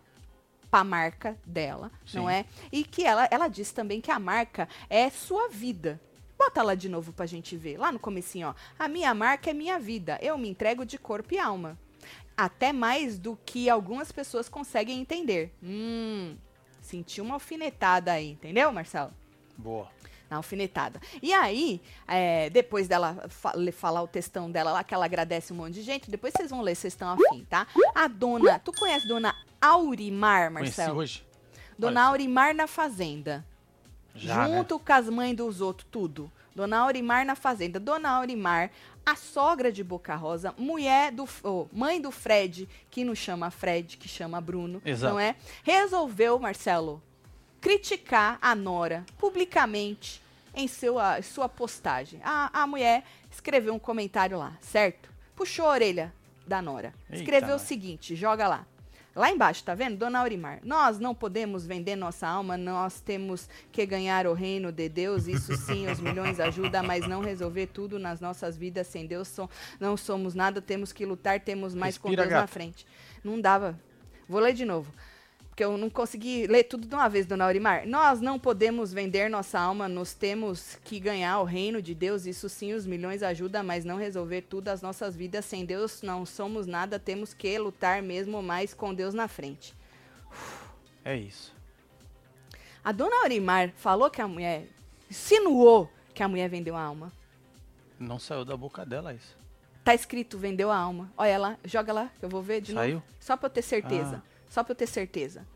pra marca dela, não Sim. é? E que ela, ela diz também que a marca é sua vida. Bota lá de novo pra gente ver. Lá no comecinho, ó. A minha marca é minha vida. Eu me entrego de corpo e alma. Até mais do que algumas pessoas conseguem entender. Hum, senti uma alfinetada aí, entendeu, Marcelo? Boa. na alfinetada. E aí, é, depois dela fa- falar o textão dela lá, que ela agradece um monte de gente, depois vocês vão ler, vocês estão afim, tá? A dona, tu conhece Dona Aurimar, Conheci Marcelo? hoje. Dona. Aurimar na Fazenda. Já, né? junto com as mães dos outros, tudo. Dona Aurimar na Fazenda. Dona Aurimar, a sogra de Boca Rosa, mulher do. ô, mãe do Fred, que não chama Fred, que chama Bruno. Exato. Não é? Resolveu, Marcelo, criticar a Nora publicamente em seu, a- sua postagem. A, a mulher escreveu um comentário lá, certo? Puxou a orelha da Nora. Eita, Escreveu o nós. seguinte, joga lá. Lá embaixo, tá vendo? Dona Aurimar, nós não podemos vender nossa alma, nós temos que ganhar o reino de Deus, isso sim, os milhões ajudam, mas não resolver tudo nas nossas vidas sem Deus, so- não somos nada, temos que lutar, temos mais com Respira, Deus na gata. frente. Não dava. Vou ler de novo. Porque eu não consegui ler tudo de uma vez, dona Aurimar. Nós não podemos vender nossa alma, nós temos que ganhar o reino de Deus. Isso sim, os milhões ajudam, mas não resolver tudo as nossas vidas. Sem Deus não somos nada, temos que lutar mesmo mais com Deus na frente. É isso. A dona Aurimar falou que a mulher. Insinuou que a mulher vendeu a alma. Não saiu da boca dela isso. Tá escrito vendeu a alma. Olha lá, joga lá, eu vou ver de Saiu? novo. Só pra eu ter certeza. Ah. Só pra eu ter certeza.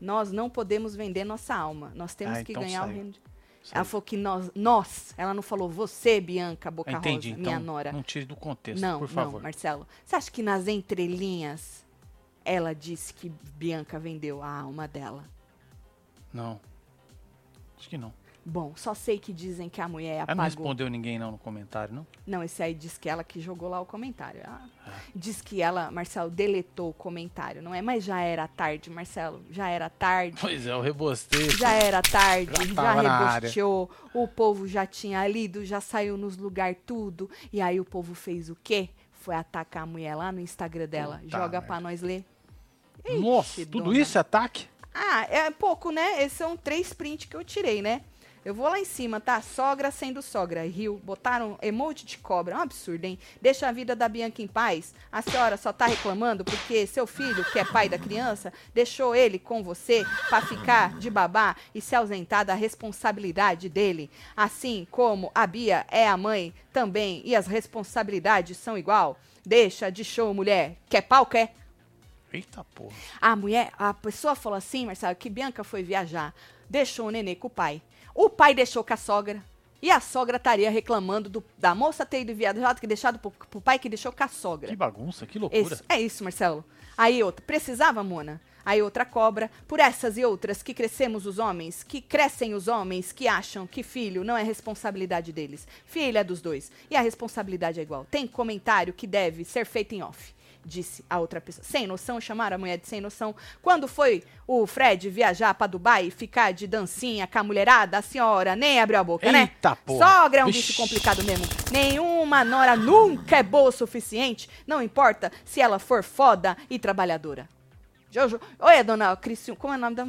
Nós não podemos vender nossa alma. Nós temos Ah, que então ganhar o reino de... Ela falou que nós, nós, ela não falou você, Bianca Boca Entendi, Rosa, então minha nora. não tire do contexto, Não, por favor. não, Marcelo. Você acha que nas entrelinhas ela disse que Bianca vendeu a alma dela? Não. Acho que não. Bom, só sei que dizem que a mulher Ela não apagou. respondeu ninguém não no comentário, não? Não, esse aí diz que ela que jogou lá o comentário. Ah, É. Diz que ela, Marcelo, deletou o comentário, não é? Mas já era tarde, Marcelo. Já era tarde. Pois é, eu rebostei. Já era tarde, Já já, na área. rebosteou, o povo já tinha lido, já saiu nos lugar tudo. E aí o povo fez o quê? Foi atacar a mulher lá no Instagram dela. Puta Joga merda. pra nós ler. Nossa, Ixi, tudo dona. isso é ataque? Ah, é pouco, né? Esses são três prints que eu tirei, né? Eu vou lá em cima, tá? Sogra sendo sogra. Rio, botaram emoji de cobra. É um absurdo, hein? Deixa a vida da Bianca em paz. A senhora só tá reclamando porque seu filho, que é pai da criança, deixou ele com você pra ficar de babá e se ausentar da responsabilidade dele. Assim como a Bia é a mãe também e as responsabilidades são igual. Deixa de show, mulher. Quer pau, quer? Eita porra. A mulher, a pessoa falou assim, Marcelo, que Bianca foi viajar, deixou o nenê com o pai. O pai deixou com a sogra. E a sogra estaria reclamando do- da moça ter ido viajar, que deixado pro, pro pai que deixou com a sogra. Que bagunça, que loucura. Isso, é isso, Marcelo. Aí outra, precisava, Mona? Aí outra cobra, por essas e outras que crescemos os homens, que crescem os homens que acham que filho não é responsabilidade deles. Filha é dos dois. E a responsabilidade é igual. Tem comentário que deve ser feito em off. Disse a outra pessoa. Sem noção, chamaram a mulher de sem noção. Quando foi o Fred viajar pra Dubai e ficar de dancinha com a mulherada, a senhora nem abriu a boca, né? Eita, porra. Sogra é um Vixe. bicho complicado mesmo. Nenhuma nora nunca é boa o suficiente. Não importa se ela for foda e trabalhadora. Jojo. Oi, dona Criciúma. Como é o nome da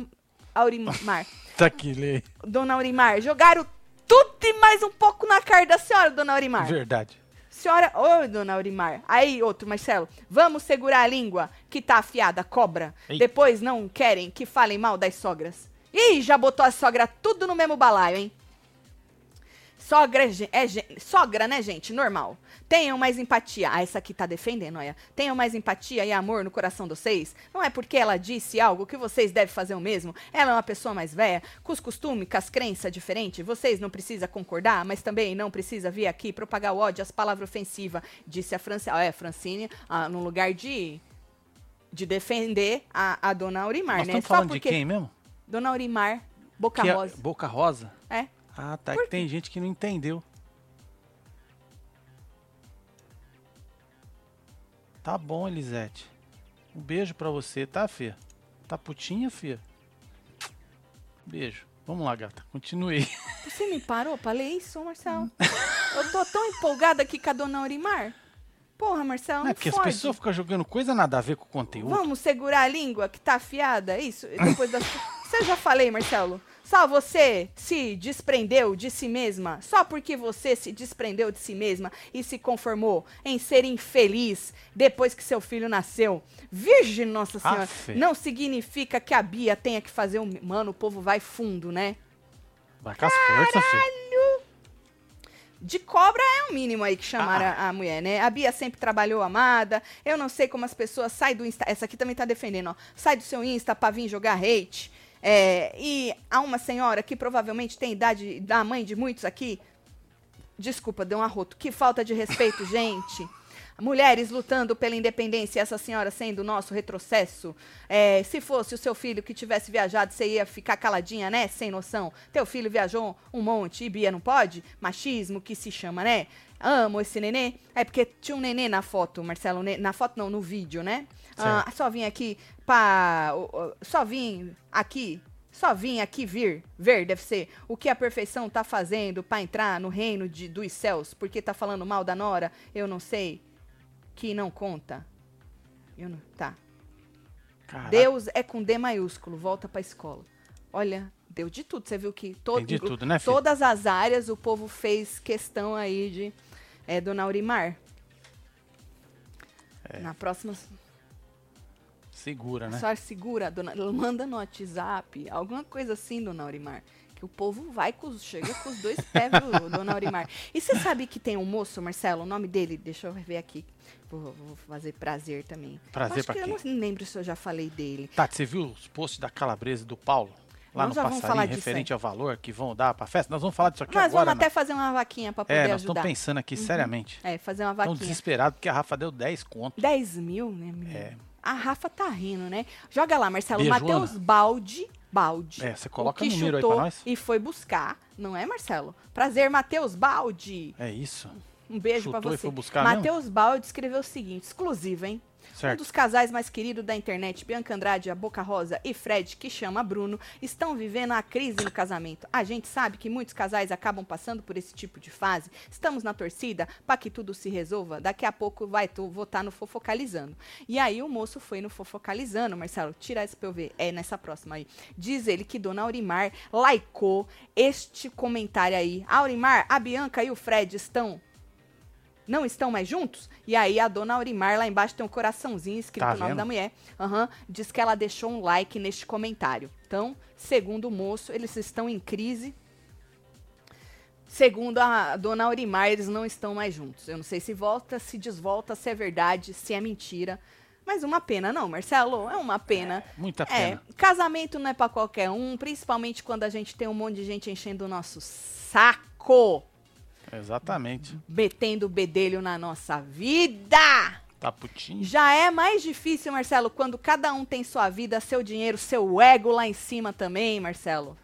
Aurimar? [laughs] Tá aqui, lê. dona Aurimar. Jogaram tudo e mais um pouco na cara da senhora, dona Aurimar. Verdade. Senhora, oi, dona Aurimar. Aí, outro, Marcelo. Vamos segurar a língua que tá afiada, cobra. Ei. Depois não querem que falem mal das sogras. Ih, já botou a sogra tudo no mesmo balaio, hein? Sogra é, sogra, né, gente? Normal. Tenham mais empatia. Ah, essa aqui tá defendendo, olha. Tenham mais empatia e amor no coração de vocês. Não é porque ela disse algo que vocês devem fazer o mesmo. Ela é uma pessoa mais velha, com os costumes, com as crenças diferentes. Vocês não precisam concordar, mas também não precisa vir aqui propagar o ódio, as palavras ofensivas. Disse a Francine. Ah, é, Francine, ah, no lugar de, de defender a, a dona Aurimar, Nós né? estamos Só falando de porque quem mesmo? Dona Aurimar, Boca Que é- Rosa. Boca Rosa? É. Ah, tá. Por Que tem gente que não entendeu. Tá bom, Elisete. Um beijo pra você, tá, Fê? Tá putinha, Fê? Beijo. Vamos lá, gata. Continue. [laughs] Você me parou pra ler isso, Marcelo? [laughs] Eu tô tão empolgada aqui com a dona Aurimar. Porra, Marcelo, Não é porque as fode. pessoas ficam jogando coisa nada a ver com o conteúdo. Vamos segurar a língua que tá afiada? Isso? Depois das... [laughs] Você já falei, Marcelo. Só você se desprendeu de si mesma. Só porque você se desprendeu de si mesma e se conformou em ser infeliz depois que seu filho nasceu. Virgem Nossa Senhora. Afe. Não significa que a Bia tenha que fazer um. Mano, o povo vai fundo, né? Vai com as forças, filho. De cobra é o mínimo aí que chamaram Ah. a, a mulher, né? A Bia sempre trabalhou amada. Eu não sei como as pessoas saem do Insta. Essa aqui também tá defendendo, ó. Sai do seu Insta pra vir jogar hate. É, e há uma senhora que provavelmente tem idade da mãe de muitos aqui. Desculpa, deu um arroto. Que falta de respeito, [laughs] gente. Mulheres lutando pela independência, essa senhora sendo o nosso retrocesso. É, se fosse o seu filho que tivesse viajado, você ia ficar caladinha, né? Sem noção. Teu filho viajou um monte e Bia não pode? Machismo que se chama, né? Amo esse nenê. É porque tinha um nenê na foto, Marcelo. Na foto não, no vídeo, né? Ah, só vim aqui pra. Só vim aqui só vim aqui vir, ver, deve ser, o que a perfeição tá fazendo pra entrar no reino de, dos céus, porque tá falando mal da Nora, eu não sei, que não conta. Eu não, tá. Caraca, Deus é com D maiúsculo, volta pra escola. Olha, deu de tudo, você viu que todo, tudo, né, todas as áreas o povo fez questão aí de é, Dona Aurimar. É. Na próxima... Segura, né? A senhora segura, dona, manda no WhatsApp, alguma coisa assim, dona Aurimar. Que o povo vai com os, chega com os dois pés, viu, [laughs] dona Aurimar. E você sabe que tem um moço, Marcelo, o nome dele, deixa eu ver aqui. Vou, vou fazer prazer também. Prazer Acho pra que quem? Eu não lembro se eu já falei dele. Tati, você viu os posts da Calabresa e do Paulo? Lá Nós no passarinho, referente ao valor que vão dar pra festa? Nós vamos falar disso aqui Nós agora. vamos até né? fazer uma vaquinha pra poder É, nós estamos pensando aqui, seriamente. É, fazer uma Estão vaquinha. desesperados porque a Rafa deu 10 conto. 10 mil, né, menino? É. A Rafa tá rindo, né? Joga lá, Marcelo. Matheus Balde. Balde. É, você o coloca que o número aí pra chutou nós. E foi buscar. Não é, Marcelo? Prazer, Matheus Balde. É isso. Um beijo pra Chutou e você. foi buscar mesmo? Matheus Balde escreveu o seguinte, exclusivo, hein? Um Certo. dos casais mais queridos da internet, Bianca Andrade, a Boca Rosa e Fred, que chama Bruno, estão vivendo a crise no casamento. A gente sabe que muitos casais acabam passando por esse tipo de fase. Estamos na torcida para que tudo se resolva. Daqui a pouco vai tu votar no Fofocalizando. E aí o moço foi no Fofocalizando, Marcelo, tira esse pra eu ver. É nessa próxima aí. Diz ele que Dona Aurimar likeou este comentário aí. Aurimar, a Bianca e o Fred estão não estão mais juntos? E aí a dona Aurimar lá embaixo tem um coraçãozinho escrito Tá o nome da mulher. Aham, diz que ela deixou um like neste comentário. Então, segundo o moço, eles estão em crise. Segundo a dona Aurimar, eles não estão mais juntos. Eu não sei se volta, se desvolta, se é verdade, se é mentira. Mas uma pena, não, Marcelo? É uma pena. Muita É, pena. casamento não é pra qualquer um, principalmente quando a gente tem um monte de gente enchendo o nosso saco, Exatamente. metendo o bedelho na nossa vida. Tá putinho. Já é mais difícil, Marcelo, quando cada um tem sua vida, seu dinheiro, seu ego lá em cima também, Marcelo.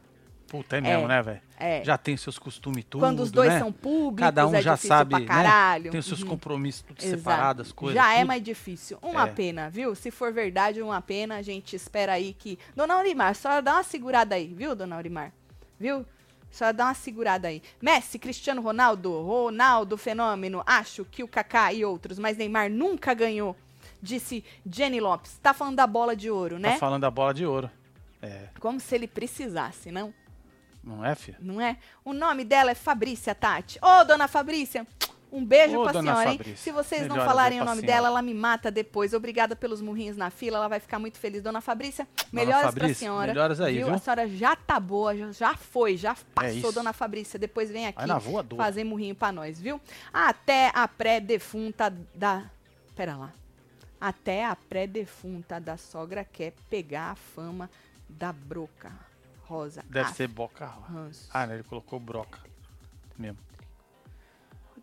Puta, é mesmo, É, né, velho? é. Já tem seus costumes tudo, Quando os dois né? são públicos, Cada um é já sabe, né? Tem os seus Uhum. compromissos tudo Exato. separados, as coisas. Já é tudo. mais difícil. Uma É. pena, viu? Se for verdade, uma pena. A gente espera aí que. Dona Aurimar, só dá uma segurada aí, viu, dona Aurimar? Viu? Só dá uma segurada aí. Messi, Cristiano Ronaldo, Ronaldo Fenômeno, acho que o Kaká e outros, mas Neymar nunca ganhou, disse Jenny Lopes. Tá falando da bola de ouro, né? Tá falando da bola de ouro. É, Como se ele precisasse, não? não é, filho? Não é? O nome dela é Fabrícia Tati. Ô, dona Fabrícia, um beijo Ô, pra dona senhora, hein? Fabrícia, Se vocês não falarem o pra nome dela, ela me mata depois. Obrigada pelos murrinhos na fila, ela vai ficar muito feliz. Dona Fabrícia, melhoras pra Fabrícia, senhora. melhoras aí, viu? A senhora já tá boa, já, já foi, já passou, isso. dona Fabrícia. Depois vem aqui fazer murrinho pra nós, viu? Até a pré-defunta da... Pera lá. Até a pré-defunta da sogra quer pegar a fama da broca rosa. Deve Ah, ser boca. ranço. Ah, né? Ele colocou broca. Mesmo.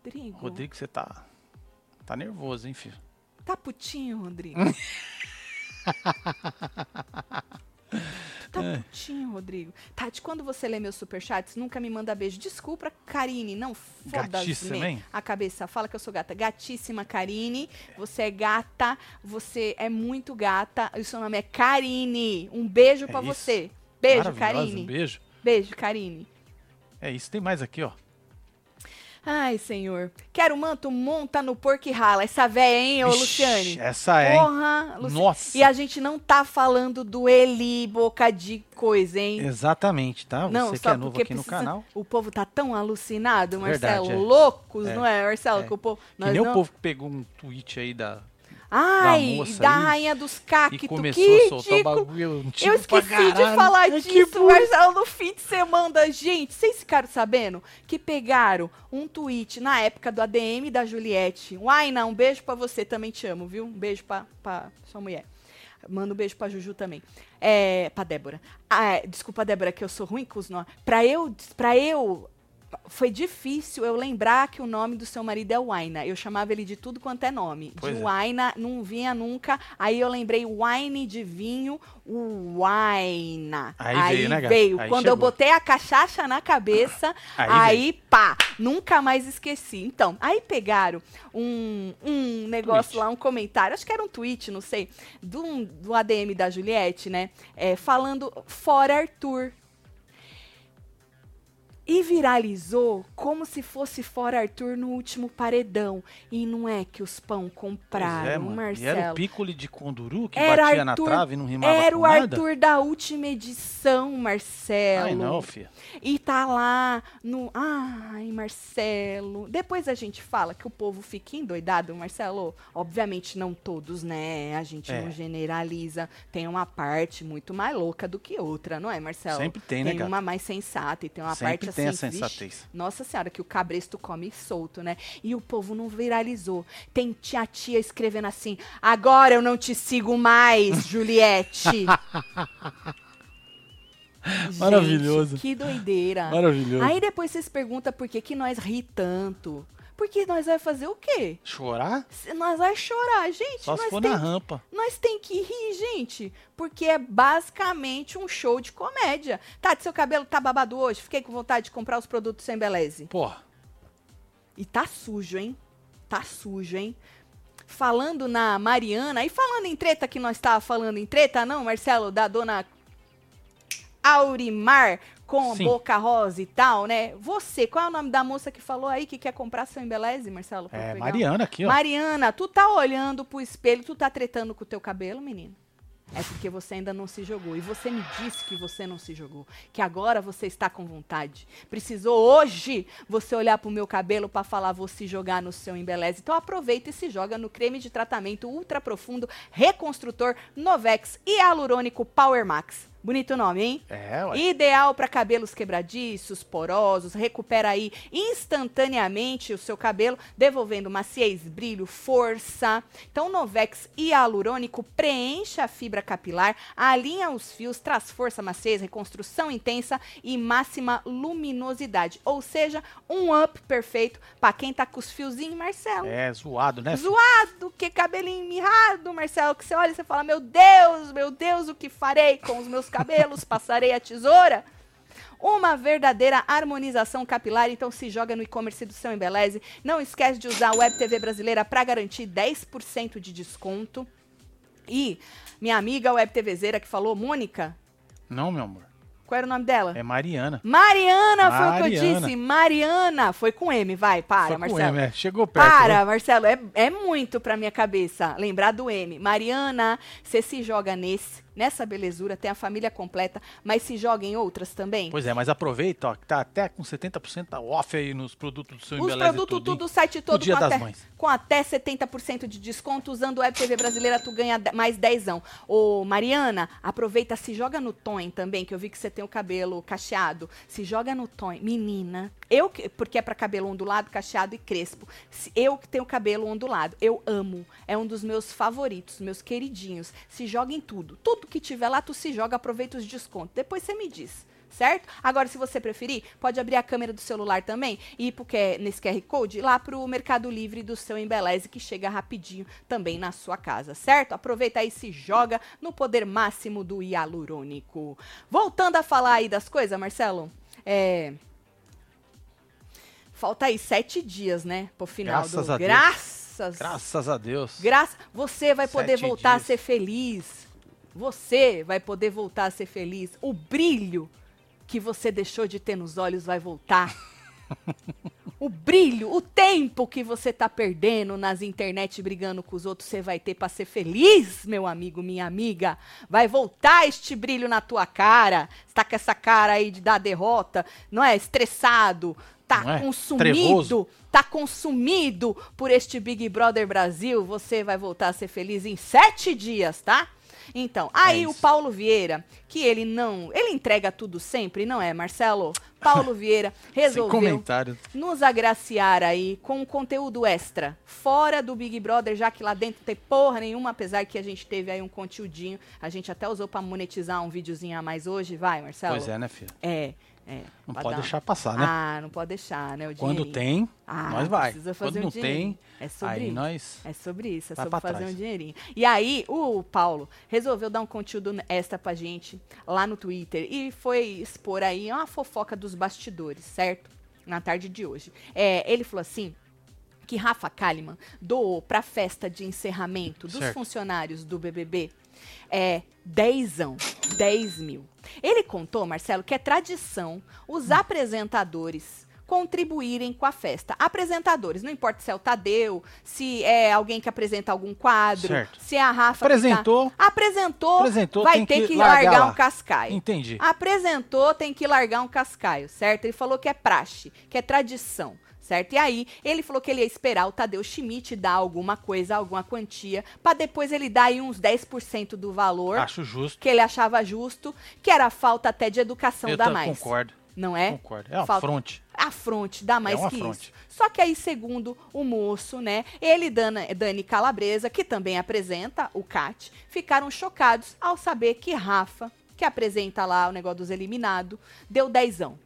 Rodrigo. Rodrigo, você tá. Tá nervoso, hein, filho? Tá putinho, Rodrigo? [laughs] Tá É. putinho, Rodrigo. Tati, quando você lê meus superchats, nunca me manda beijo. Desculpa, Karine, não foda-se hein? a cabeça. Fala que eu sou gata. Gatíssima, Karine. Você é gata, você é muito gata. E o seu nome é Karine. Um beijo É pra isso. você. Beijo, Karine. Um beijo. Beijo, Karine. É isso, tem mais aqui, ó. Ai, senhor. Quero manto, monta no porco e rala. Essa véia, hein, ô Vixe, Luciane? Essa é? Porra, Luci- Nossa. E a gente não tá falando do Eli Boca de coisa, hein? Exatamente, tá? Não, Você que só é novo aqui no precisa- canal. O povo tá tão alucinado, Marcelo. Verdade, é. Loucos, É, não é, Marcelo? é. Que o povo. Que nem não... o povo que pegou um tweet aí da. Ai, da aí rainha dos E cactos. começou que a soltar o bagulho Eu antigo esqueci de falar que disso. Marcelo, no fim de semana. Gente, vocês ficaram sabendo que pegaram um tweet na época do ADM da Juliette. Waina, um beijo pra você, também te amo, viu? Um beijo pra, pra sua mulher. Manda um beijo pra Juju também. É, pra Débora. Ah, é, desculpa, Débora, que eu sou ruim com os nomes. Pra eu, pra eu foi difícil eu lembrar que o nome do seu marido é Waina. Eu chamava ele de tudo quanto é nome. Pois de é. Waina, não vinha nunca. Aí eu lembrei wine de vinho, o Waina. Aí veio, né, gata? veio. Aí Quando eu chegou. botei a cachaça na cabeça, [laughs] Aí aí, pá, nunca mais esqueci. Então, aí pegaram um, um negócio Tweet. lá, um comentário, acho que era um tweet, não sei, do, do ADM da Juliette, né? é, falando fora Arthur. E viralizou como se fosse fora Arthur no último paredão. E não é que os pão compraram, é. Marcelo. E era o pícole de conduru que Era batia Arthur- na trave e não rimava Era o nada? Arthur da última edição, Marcelo. Ai, não, filha. E tá lá no. Ai, Marcelo. Depois a gente fala que o povo fica endoidado, Marcelo. Obviamente não todos, né? A gente É. não generaliza. Tem uma parte muito mais louca do que outra, não é, Marcelo? Sempre tem, né, Tem gata? uma mais sensata e tem uma Sempre parte tem a assim. vixe, sensatez. nossa senhora, que o cabresto come solto, né? E o povo não viralizou. Tem tia tia escrevendo assim: agora eu não te sigo mais, [laughs] Juliette. [laughs] Gente, Maravilhoso. que doideira. Maravilhoso. Aí depois vocês perguntam por que, que nós ri tanto. Porque nós vai fazer o quê? Chorar? Nós vai chorar, gente. Só se nós for tem, na rampa. nós tem que rir, gente. Porque é basicamente um show de comédia. Tati, seu cabelo tá babado hoje? Fiquei com vontade de comprar os produtos sem beleze. Porra. E tá sujo, hein? Tá sujo, hein? Falando na Mariana, e falando em treta que nós tava falando em treta, não, Marcelo, da dona Aurimar com Sim. boca rosa e tal, né? Você, qual é o nome da moça que falou aí que quer comprar seu embeleze, Marcelo? É, pegar? Mariana aqui, ó. Mariana, tu tá olhando pro espelho, tu tá tretando com o teu cabelo, menino? É porque você ainda não se jogou. E você me disse que você não se jogou. Que agora você está com vontade. Precisou hoje você olhar pro meu cabelo para falar vou se jogar no seu embeleze. Então aproveita e se joga no creme de tratamento ultra profundo, reconstrutor, Novex e hialurônico Power Max. Bonito nome, hein? É, ué. Ideal para cabelos quebradiços, porosos, recupera aí instantaneamente o seu cabelo, devolvendo maciez, brilho, força. Então, Novex hialurônico preenche a fibra capilar, alinha os fios, traz força, maciez, reconstrução intensa e máxima luminosidade. Ou seja, um up perfeito para quem tá com os fiozinhos, Marcelo. É, zoado, né? Zoado, que cabelinho mirrado, Marcelo, que você olha e você fala, meu Deus, meu Deus, o que farei com os meus cabelos? Passarei a tesoura? Uma verdadeira harmonização capilar, então se joga no e-commerce do seu Embeleze. Não esquece de usar a Web TV Brasileira para garantir 10% de desconto. E minha amiga Web TVzeira que falou, Mônica, Não, meu amor. qual era o nome dela? É Mariana. Mariana, foi o que eu Mariana. disse. Mariana, foi com M, vai, para, Foi com Marcelo. M, é. Chegou perto. Para, né? Marcelo, é, é muito pra minha cabeça lembrar do M. Mariana, você se joga nesse, nessa belezura, tem a família completa, mas se joga em outras também? Pois é, mas aproveita, ó, que tá até com 70% off aí nos produtos do seu Os produtos tudo, hein? tudo, o site todo Dia com das até, Mães. com até 70% de desconto. Usando o Web TV Brasileira, tu ganha mais dezão. Ô, Mariana, aproveita, se joga no Tom também, que eu vi que você tem o cabelo cacheado. Se joga no Tom. Menina, eu, que- porque é pra cabelo ondulado, cacheado e crespo. Eu que tenho cabelo ondulado, eu amo. É um dos meus favoritos, meus queridinhos. Se joga em tudo. Tudo que tiver lá, tu se joga, aproveita os descontos. Depois você me diz certo? Agora, se você preferir, pode abrir a câmera do celular também e ir pro que- nesse QR Code lá pro Mercado Livre do seu Embeleze, que chega rapidinho também na sua casa, certo? Aproveita aí e se joga no poder máximo do hialurônico. Voltando a falar aí das coisas, Marcelo, é... Falta aí sete dias, né, pro final Graças do... a Deus. Graças Graças a Deus. Graça, você vai poder Sete voltar dias. a ser feliz. Você vai poder voltar a ser feliz. O brilho que você deixou de ter nos olhos vai voltar. [laughs] o brilho, o tempo que você tá perdendo nas internet brigando com os outros, você vai ter para ser feliz, meu amigo, minha amiga. Vai voltar este brilho na tua cara. Você tá com essa cara aí de dar derrota, não é? Estressado, tá é? consumido Trevoso. tá consumido por este Big Brother Brasil, você vai voltar a ser feliz em sete dias, tá? Então, aí É o. Paulo Vieira, que ele não. Ele entrega tudo sempre, não é, Marcelo? Paulo [laughs] Vieira resolveu nos agraciar aí com um conteúdo extra, fora do Big Brother, já que lá dentro tem porra nenhuma, apesar que a gente teve aí um conteúdinho, a gente até usou pra monetizar um videozinho a mais hoje, vai, Marcelo? Pois é, né, filho? É, é. Não pode dar- deixar passar, né? Ah, não pode deixar, né? O Quando tem, Ah, nós vai. precisa fazer Quando um não tem, dinheirinho. É sobre aí isso. nós... É sobre isso, é sobre fazer trás. um dinheirinho. E aí, o Paulo resolveu dar um conteúdo extra pra gente lá no Twitter e foi expor aí uma fofoca dos bastidores, certo? Na tarde de hoje. É, ele falou assim que Rafa Kalimann doou pra festa de encerramento dos Certo. funcionários do BBB É dezão, 10 mil. Ele contou, Marcelo, que é tradição os apresentadores contribuírem com a festa. Apresentadores, não importa se é o Tadeu, se é alguém que apresenta algum quadro, Certo. se é a Rafa Apresentou. tá... apresentou, Apresentou, vai tem ter que que, largar largar, lá. um cascaio. Entendi. Apresentou, tem que largar um cascaio, certo? Ele falou que é praxe, que é tradição, certo? E aí, ele falou que ele ia esperar o Tadeu Schmidt dar alguma coisa, alguma quantia, pra depois ele dar aí uns 10% do valor Acho justo. que ele achava justo, que era falta até de educação Eu tam- mais. concordo. Não é? Concordo. É uma Falta- fronte. Afronte, dá mais uma que afronte. isso. Só que aí, segundo o moço, né, ele e Dana- Dani Calabresa, que também apresenta o CAT, ficaram chocados ao saber que Rafa, que apresenta lá o negócio dos eliminados, deu dezão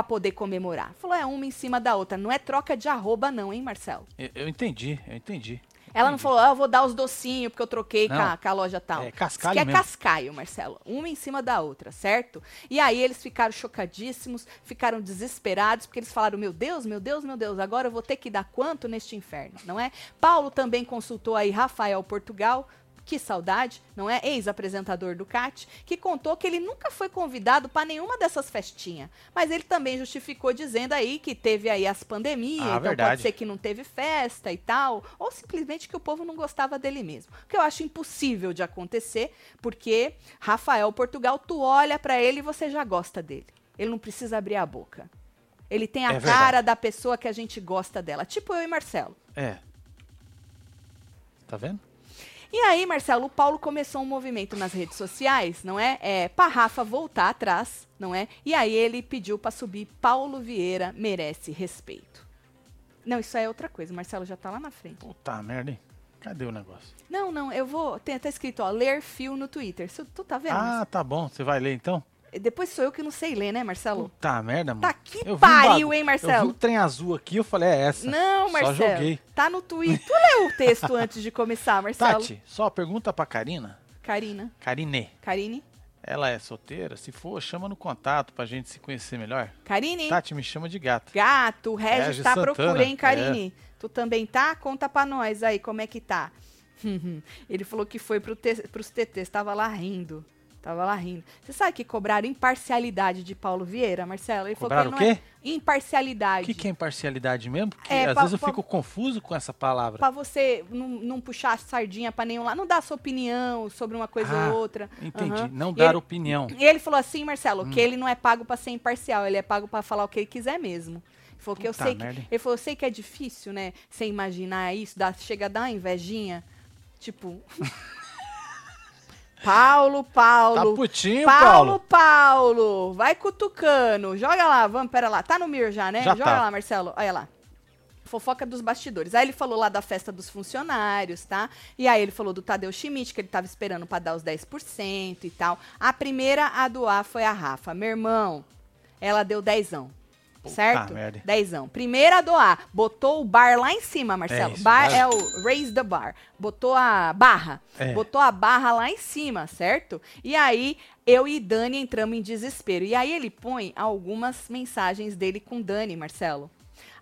pra poder comemorar. Falou, é uma em cima da outra. Não é troca de arroba não, hein, Marcelo? Eu, eu entendi, eu entendi. Ela não falou, ah, eu vou dar os docinhos porque eu troquei com a, com a loja tal. É cascalho Isso que é mesmo. cascaio, Marcelo. Uma em cima da outra, certo? E aí eles ficaram chocadíssimos, ficaram desesperados, porque eles falaram, meu Deus, meu Deus, meu Deus, agora eu vou ter que dar quanto neste inferno, não é? Paulo também consultou aí Rafael Portugal, que saudade, não é? Ex-apresentador do CAT, que contou que ele nunca foi convidado para nenhuma dessas festinhas. Mas ele também justificou dizendo aí que teve aí as pandemias, Ah, então pode verdade. ser que não teve festa e tal, ou simplesmente que o povo não gostava dele mesmo. O que eu acho impossível de acontecer, porque Rafael Portugal, tu olha para ele e você já gosta dele. Ele não precisa abrir a boca. Ele tem a É cara da pessoa que a gente gosta dela, tipo eu e Marcelo. É. Tá vendo? E aí, Marcelo, o Paulo começou um movimento nas redes sociais, não é? É, pra Rafa voltar atrás, não é? E aí ele pediu pra subir Paulo Vieira merece respeito. Não, isso aí é outra coisa, o Marcelo já tá lá na frente. Puta merda, hein? Cadê o negócio? Não, não, eu vou. Tem, tá escrito, ó, ler fio no Twitter. Isso, tu tá vendo? Ah, tá bom. Você vai ler então? Depois sou eu que não sei ler, né, Marcelo? Puta merda, mano. Tá que Eu um pariu, bagu- hein, Eu Marcelo? vi um trem azul aqui, eu falei, é essa. Não, Só Marcelo. joguei. Tá no Twitter. Tu leu o texto antes de começar, [laughs] Marcelo? Tati, só pergunta pra Karina. Karina. Karine. Karine? Ela é solteira? Se for, chama no contato pra gente se conhecer melhor. Karine? Tati, me chama de gato. Gato, Regis Regis tá à Santana, procura, hein, Karine? é. Tu também tá? Conta pra nós aí como é que tá. [laughs] Ele falou que foi pro te pros TTs, tava lá rindo. Tava lá rindo. Você sabe que cobraram imparcialidade de Paulo Vieira, Marcelo? Ele Cobraram falou que ele o não é imparcialidade. O que, que é imparcialidade mesmo? Porque É, às pa- vezes eu pa- fico confuso com essa palavra. Pra você não, não puxar a sardinha pra nenhum lado, não dar sua opinião sobre uma coisa Ah, ou outra. Entendi. Aham. Não E dar ele- opinião. E ele falou assim, Marcelo, Hum. que ele não é pago pra ser imparcial, ele é pago pra falar o que ele quiser mesmo. Ele falou que eu sei que, merda, ele falou, eu sei que é difícil, né, você imaginar isso, dá, chega a dar uma invejinha, tipo [laughs] Paulo, Tá Paulo, putinho, Paulo, Paulo. Paulo, vai cutucando, joga lá, vamos, pera lá, tá no Mir já, né? Já joga tá. lá, Marcelo, olha lá. Fofoca dos bastidores. Aí ele falou lá da festa dos funcionários, tá? E aí ele falou do Tadeu Schmidt, que ele tava esperando pra dar os 10% e tal. A primeira a doar foi a Rafa. Meu irmão, ela deu dezão. Puta certo? merda. Dezão. Primeira a doar. Botou o bar lá em cima, Marcelo. É isso, bar vai. é o raise the bar. Botou a barra. É. Botou a barra lá em cima, certo? E aí eu e Dani entramos em desespero. E aí ele põe algumas mensagens dele com Dani, Marcelo.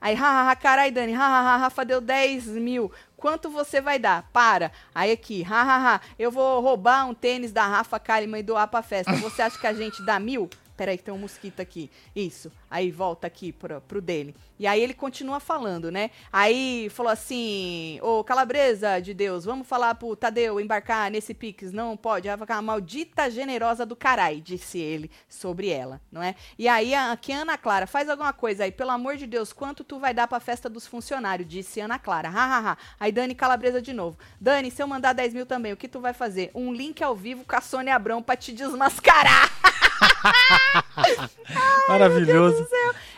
Aí, hahaha, carai, Dani, hahaha, Rafa deu 10 mil. Quanto você vai dar? Para. Aí aqui, hahaha, eu vou roubar um tênis da Rafa Kalimann e doar pra festa. Você acha que a gente dá mil? Peraí, tem um mosquito aqui. Isso. Aí volta aqui pro, pro dele. E aí ele continua falando, né? Aí falou assim: Ô Calabresa de Deus, vamos falar pro Tadeu embarcar nesse Pix. Não pode. Ela vai ficar maldita generosa do carai, disse ele sobre ela, não é? E aí aqui Ana Clara, faz alguma coisa aí, pelo amor de Deus, quanto tu vai dar pra festa dos funcionários? Disse Ana Clara. Ha, ha, ha. Aí Dani Calabresa de novo. Dani, se eu mandar 10 mil também, o que tu vai fazer? Um link ao vivo com a Sônia Abrão pra te desmascarar. [laughs] [laughs] Maravilhoso.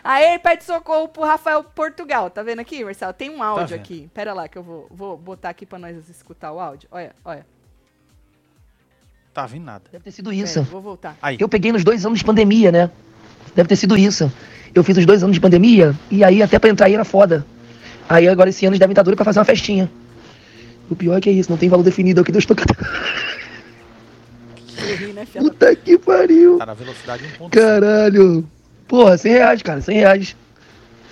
Aí ele pede socorro pro Rafael Portugal. Tá vendo aqui, Marcelo? Tem um áudio vendo. aqui. Pera lá que eu vou, vou botar aqui pra nós escutar o áudio. Olha, olha. Tá vindo nada. Deve ter sido Pera, isso. vou voltar. Aí. Eu peguei nos dois anos de pandemia, né? Deve ter sido isso. Eu fiz os dois anos de pandemia e aí até pra entrar aí era foda. Aí agora esse ano eles devem estar doidos pra fazer uma festinha. O pior é que é isso, não tem valor definido aqui, Deus tô [laughs] né, Fela? Puta que pariu. Tá na velocidade 1.5. Caralho. Porra, 100 reais, cara, 100 reais.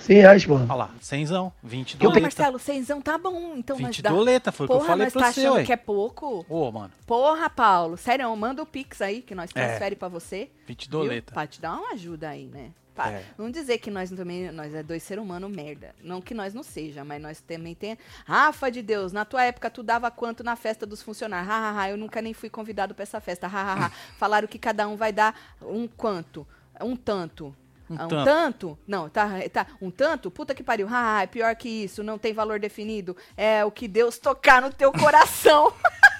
100 reais, pô. Olha lá, cenzão, 20 Ô, doleta. Marcelo, cenzão tá bom. Então 20 nós dá... doleta, foi o que eu Porra, falei pra tá você, achando ué. que é pouco? Ô, mano, Porra, Paulo. Sério, manda o Pix aí, que nós É. transfere pra você. 20 Viu? doleta. Pra te dar uma ajuda aí, né? Pra É. Não dizer que nós também, nós é dois seres humanos merda. Não que nós não seja, mas nós também tem. Rafa de Deus, na tua época tu dava quanto na festa dos funcionários? Ha, ha, ha, eu nunca nem fui convidado pra essa festa. Ha, ha, ha. [laughs] Falaram que cada um vai dar um quanto? Um tanto. Um Ah, tanto. Não, tá, tá. Um tanto? Puta que pariu. Ah, é pior que isso. Não tem valor definido. É o que Deus tocar no teu coração. [laughs]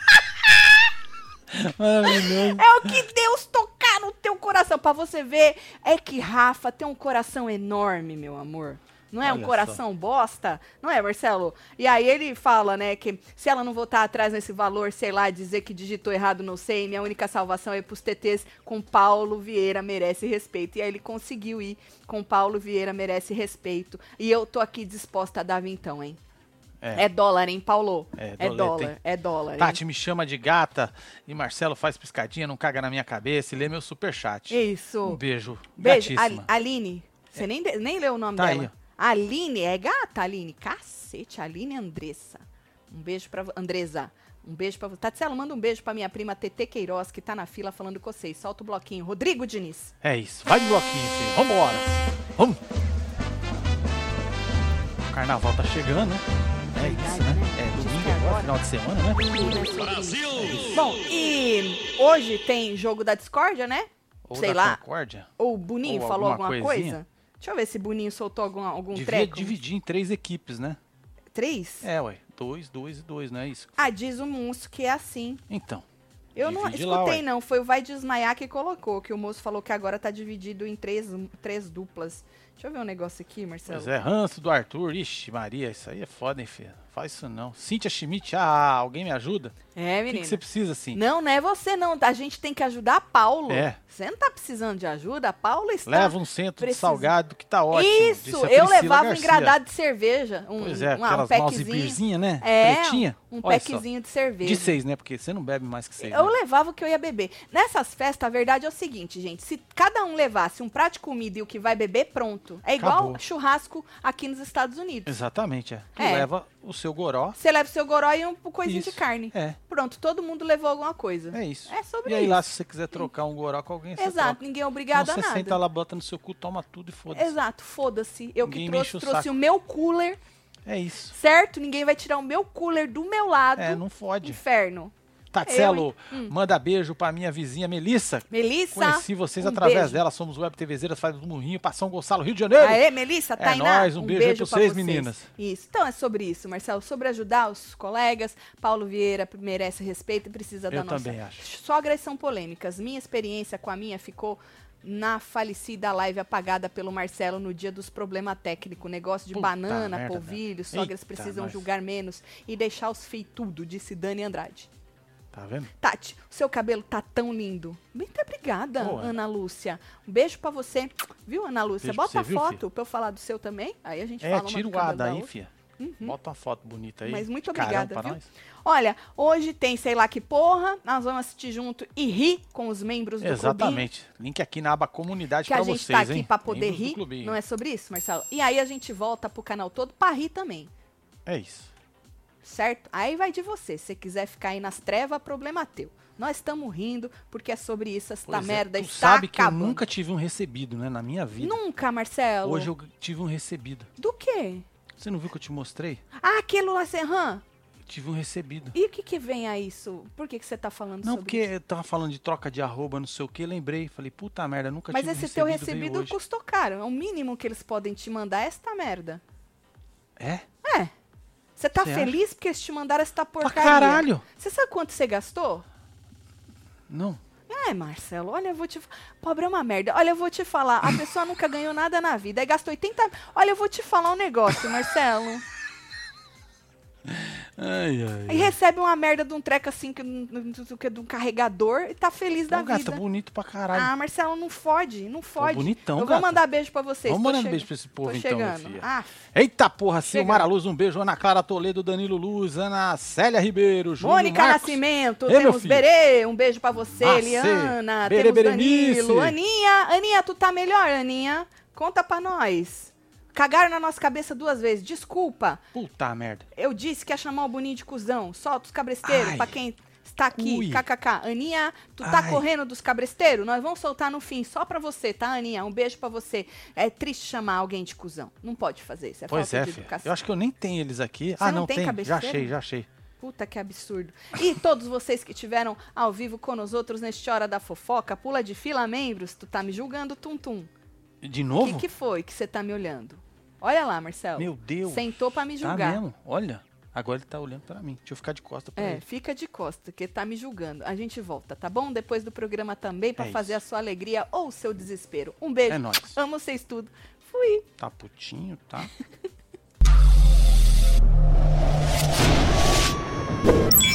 Maravilhoso. É o que Deus tocar no teu coração. Pra você ver, é que Rafa tem um coração enorme, meu amor. Não é um Olha coração bosta? Não é, Marcelo? E aí ele fala, né, que se ela não voltar atrás nesse valor, sei lá, dizer que digitou errado, não sei, minha única salvação é pros TTs com Paulo Vieira merece respeito. E aí ele conseguiu ir com Paulo Vieira merece respeito. E eu tô aqui disposta a dar vintão, hein? É. É, dólar, hein, Paulo? É, É, dólar, hein? é dólar. hein? Tati me chama de gata e Marcelo faz piscadinha, não caga na minha cabeça e lê meu superchat. Isso. Um beijo. Beijo, Gatíssima. Ali- Aline. Você nem, de- nem leu o nome Tá dela. aí. Aline, é gata, Aline? Cacete, Aline Andressa. Um beijo pra Andresa. Um beijo pra você. Tatselo, manda um beijo pra minha prima TT Queiroz, que tá na fila falando com vocês. Solta o bloquinho. Rodrigo Diniz. É isso. Vai no bloquinho, filho. Vambora. Vamos. O carnaval tá chegando, né? É isso, né? É domingo que agora, final de semana, né? Brasil! Bom, e hoje tem jogo da discórdia, né? Ou Sei da lá. Concórdia. Ou o Boninho Ou falou alguma alguma coisa? Deixa eu ver se Boninho soltou algum, algum Devia treco. dividir em três equipes, né? Três? É, ué. Dois, dois e dois, não é isso? Ah, diz o Munso que é assim. Então. Eu não lá, escutei, ué. não. Foi o Vai Desmaiar que colocou, que o moço falou que agora tá dividido em três, três duplas. Deixa eu ver um negócio aqui, Marcelo. Pois é, ranço do Arthur. Ixi, Maria, isso aí é foda, hein, filho? Faz isso não. Cíntia Schmidt, ah, alguém me ajuda? É, O que, que você precisa, assim? Não, não é você, não. A gente tem que ajudar a Paulo. É. Você não tá precisando de ajuda? A Paula está... Leva um centro de salgado que tá ótimo. Isso, eu levava um Garcia. engradado de cerveja. Um, Pois é, um, um packzinho. né? É, Pretinha. um Olha só. packzinho de cerveja. De seis, né? Porque você não bebe mais que seis. Eu né? levava o que eu ia beber. Nessas festas, a verdade é o seguinte, gente. Se cada um levasse um prato de comida e o que vai beber, pronto. É igual Acabou. churrasco aqui nos Estados Unidos. Exatamente, é. Tu É. leva o seu goró. Você leva o seu goró e um coisinho de Isso. carne. É, Pronto, todo mundo levou alguma coisa. é isso. É sobre e aí isso. lá, se você quiser trocar um goró com alguém, você Exato, troca. ninguém é obrigado Não, a você nada. senta lá, bota no seu cu, toma tudo e foda-se. Exato, foda-se. Eu Ninguém que trouxe, o trouxe o meu cooler, É isso. certo? Ninguém vai tirar o meu cooler do meu lado. É, não fode. Inferno. Tatselo, Eu, manda beijo pra minha vizinha Melissa. Melissa. Conheci vocês um através beijo. dela, somos web TVzeiras, faz do Murrinho, pra São Gonçalo, Rio de Janeiro. Aê, Melissa, É Tainá, nóis, um beijo aí pra pra vocês, meninas. Isso, então é sobre isso, Marcelo, sobre ajudar os colegas. Paulo Vieira merece respeito e precisa da Eu nossa... também acho. Sogras são polêmicas. Minha experiência com a minha ficou na falecida live apagada pelo Marcelo no dia dos problemas técnicos. Negócio de Puta banana, merda, polvilho, sogras Eita, precisam nós. julgar menos e deixar os feios tudo, disse Dani Andrade. Tá vendo? Tati, o seu cabelo tá tão lindo. Muito obrigada, Boa. Ana Lúcia. Um beijo pra você. Viu, Ana Lúcia? Beijo Bota a você, viu, foto pra eu falar do seu também. Aí a gente É, fala uma tira do o cabelo A da daí, outra. fia. Bota uma foto bonita aí. Mas muito obrigada, pra viu? Olha, hoje tem sei lá que porra. Nós vamos assistir junto e rir com os membros do clubinho. Exatamente. Link aqui na aba comunidade Que pra a gente vocês, tá aqui hein? pra poder Membros rir. clubinho. Não é sobre isso, Marcelo? E aí a gente volta pro canal todo pra rir também. É isso. Certo? Aí vai de você. Se você quiser ficar aí nas trevas, problema teu. Nós estamos rindo porque é sobre isso. Pois é, merda tu está sabe que eu acabando. nunca tive um recebido, né? Na minha vida. Nunca, Marcelo. Hoje eu tive um recebido. Do quê? Você não viu que eu te mostrei? Ah, aquilo lá, Serran. Tive um recebido. E o que que vem a isso? Por que que você tá falando Não, sobre porque isso? eu tava falando de troca de arroba, não sei o que, lembrei. Falei, puta merda, nunca Mas tive um esse teu recebido. recebido custou caro. É o mínimo que eles podem te mandar é esta merda. É? Você tá feliz porque eles te mandaram Pra porcaria? caralho! Você sabe quanto você gastou? Não. É, Marcelo, olha, eu vou te. Pobre é uma merda. Olha, eu vou te falar. A pessoa nunca ganhou nada na vida. Aí gastou 80. Olha, eu vou te falar um negócio, Marcelo. [laughs] Ai, ai. Aí recebe uma merda de um treco assim, que, que de um carregador e tá feliz da Não, gata, vida. bonito pra caralho. Ah, Marcelo, não fode, não fode. bonitão, Eu vou gata. mandar beijo pra vocês. Vamos tô mandando chega- beijo pra esse povo tô então, filha. Ah, Eita porra. Silmara Luz, um beijo. Ana Clara Toledo, Danilo Luz, Ana Célia Ribeiro, Júlio Mônica Marcos. Nascimento, Ei, temos. Berê, um beijo pra você, Macê, Eliana, Berê temos Berenice. Danilo, Aninha, Aninha, tu tá melhor, Aninha? Conta pra nós. Cagaram na nossa cabeça duas vezes. Desculpa. Puta merda. Eu disse que ia chamar o Boninho de cuzão. Solta os cabresteiros Ai. pra quem está aqui. Ui. KKK. Aninha, tu tá Ai. correndo dos cabresteiros? Nós vamos soltar no fim, só pra você, tá, Aninha? Um beijo pra você. É triste chamar alguém de cuzão. Não pode fazer isso. É Pois falta é, de filho. educação. Eu acho que eu nem tenho eles aqui. Você ah, não não, tem tem. Já achei, já achei. Puta que absurdo. E todos vocês que estiveram ao vivo com nós outros neste Hora da Fofoca, pula de fila membros, tu tá me julgando, tum tum. De O novo? que, que foi que você tá me olhando? Olha lá, Marcelo. Meu Deus. Sentou pra me Tá julgar. mesmo? Olha. Agora ele tá olhando pra mim. Deixa eu ficar de costa pra É, ele. fica de costa, que tá me julgando. A gente volta, tá bom? Depois do programa também, pra É fazer isso. a sua alegria ou o seu desespero. Um beijo. É nóis. Amo vocês tudo. Fui. Tá putinho, tá? [laughs]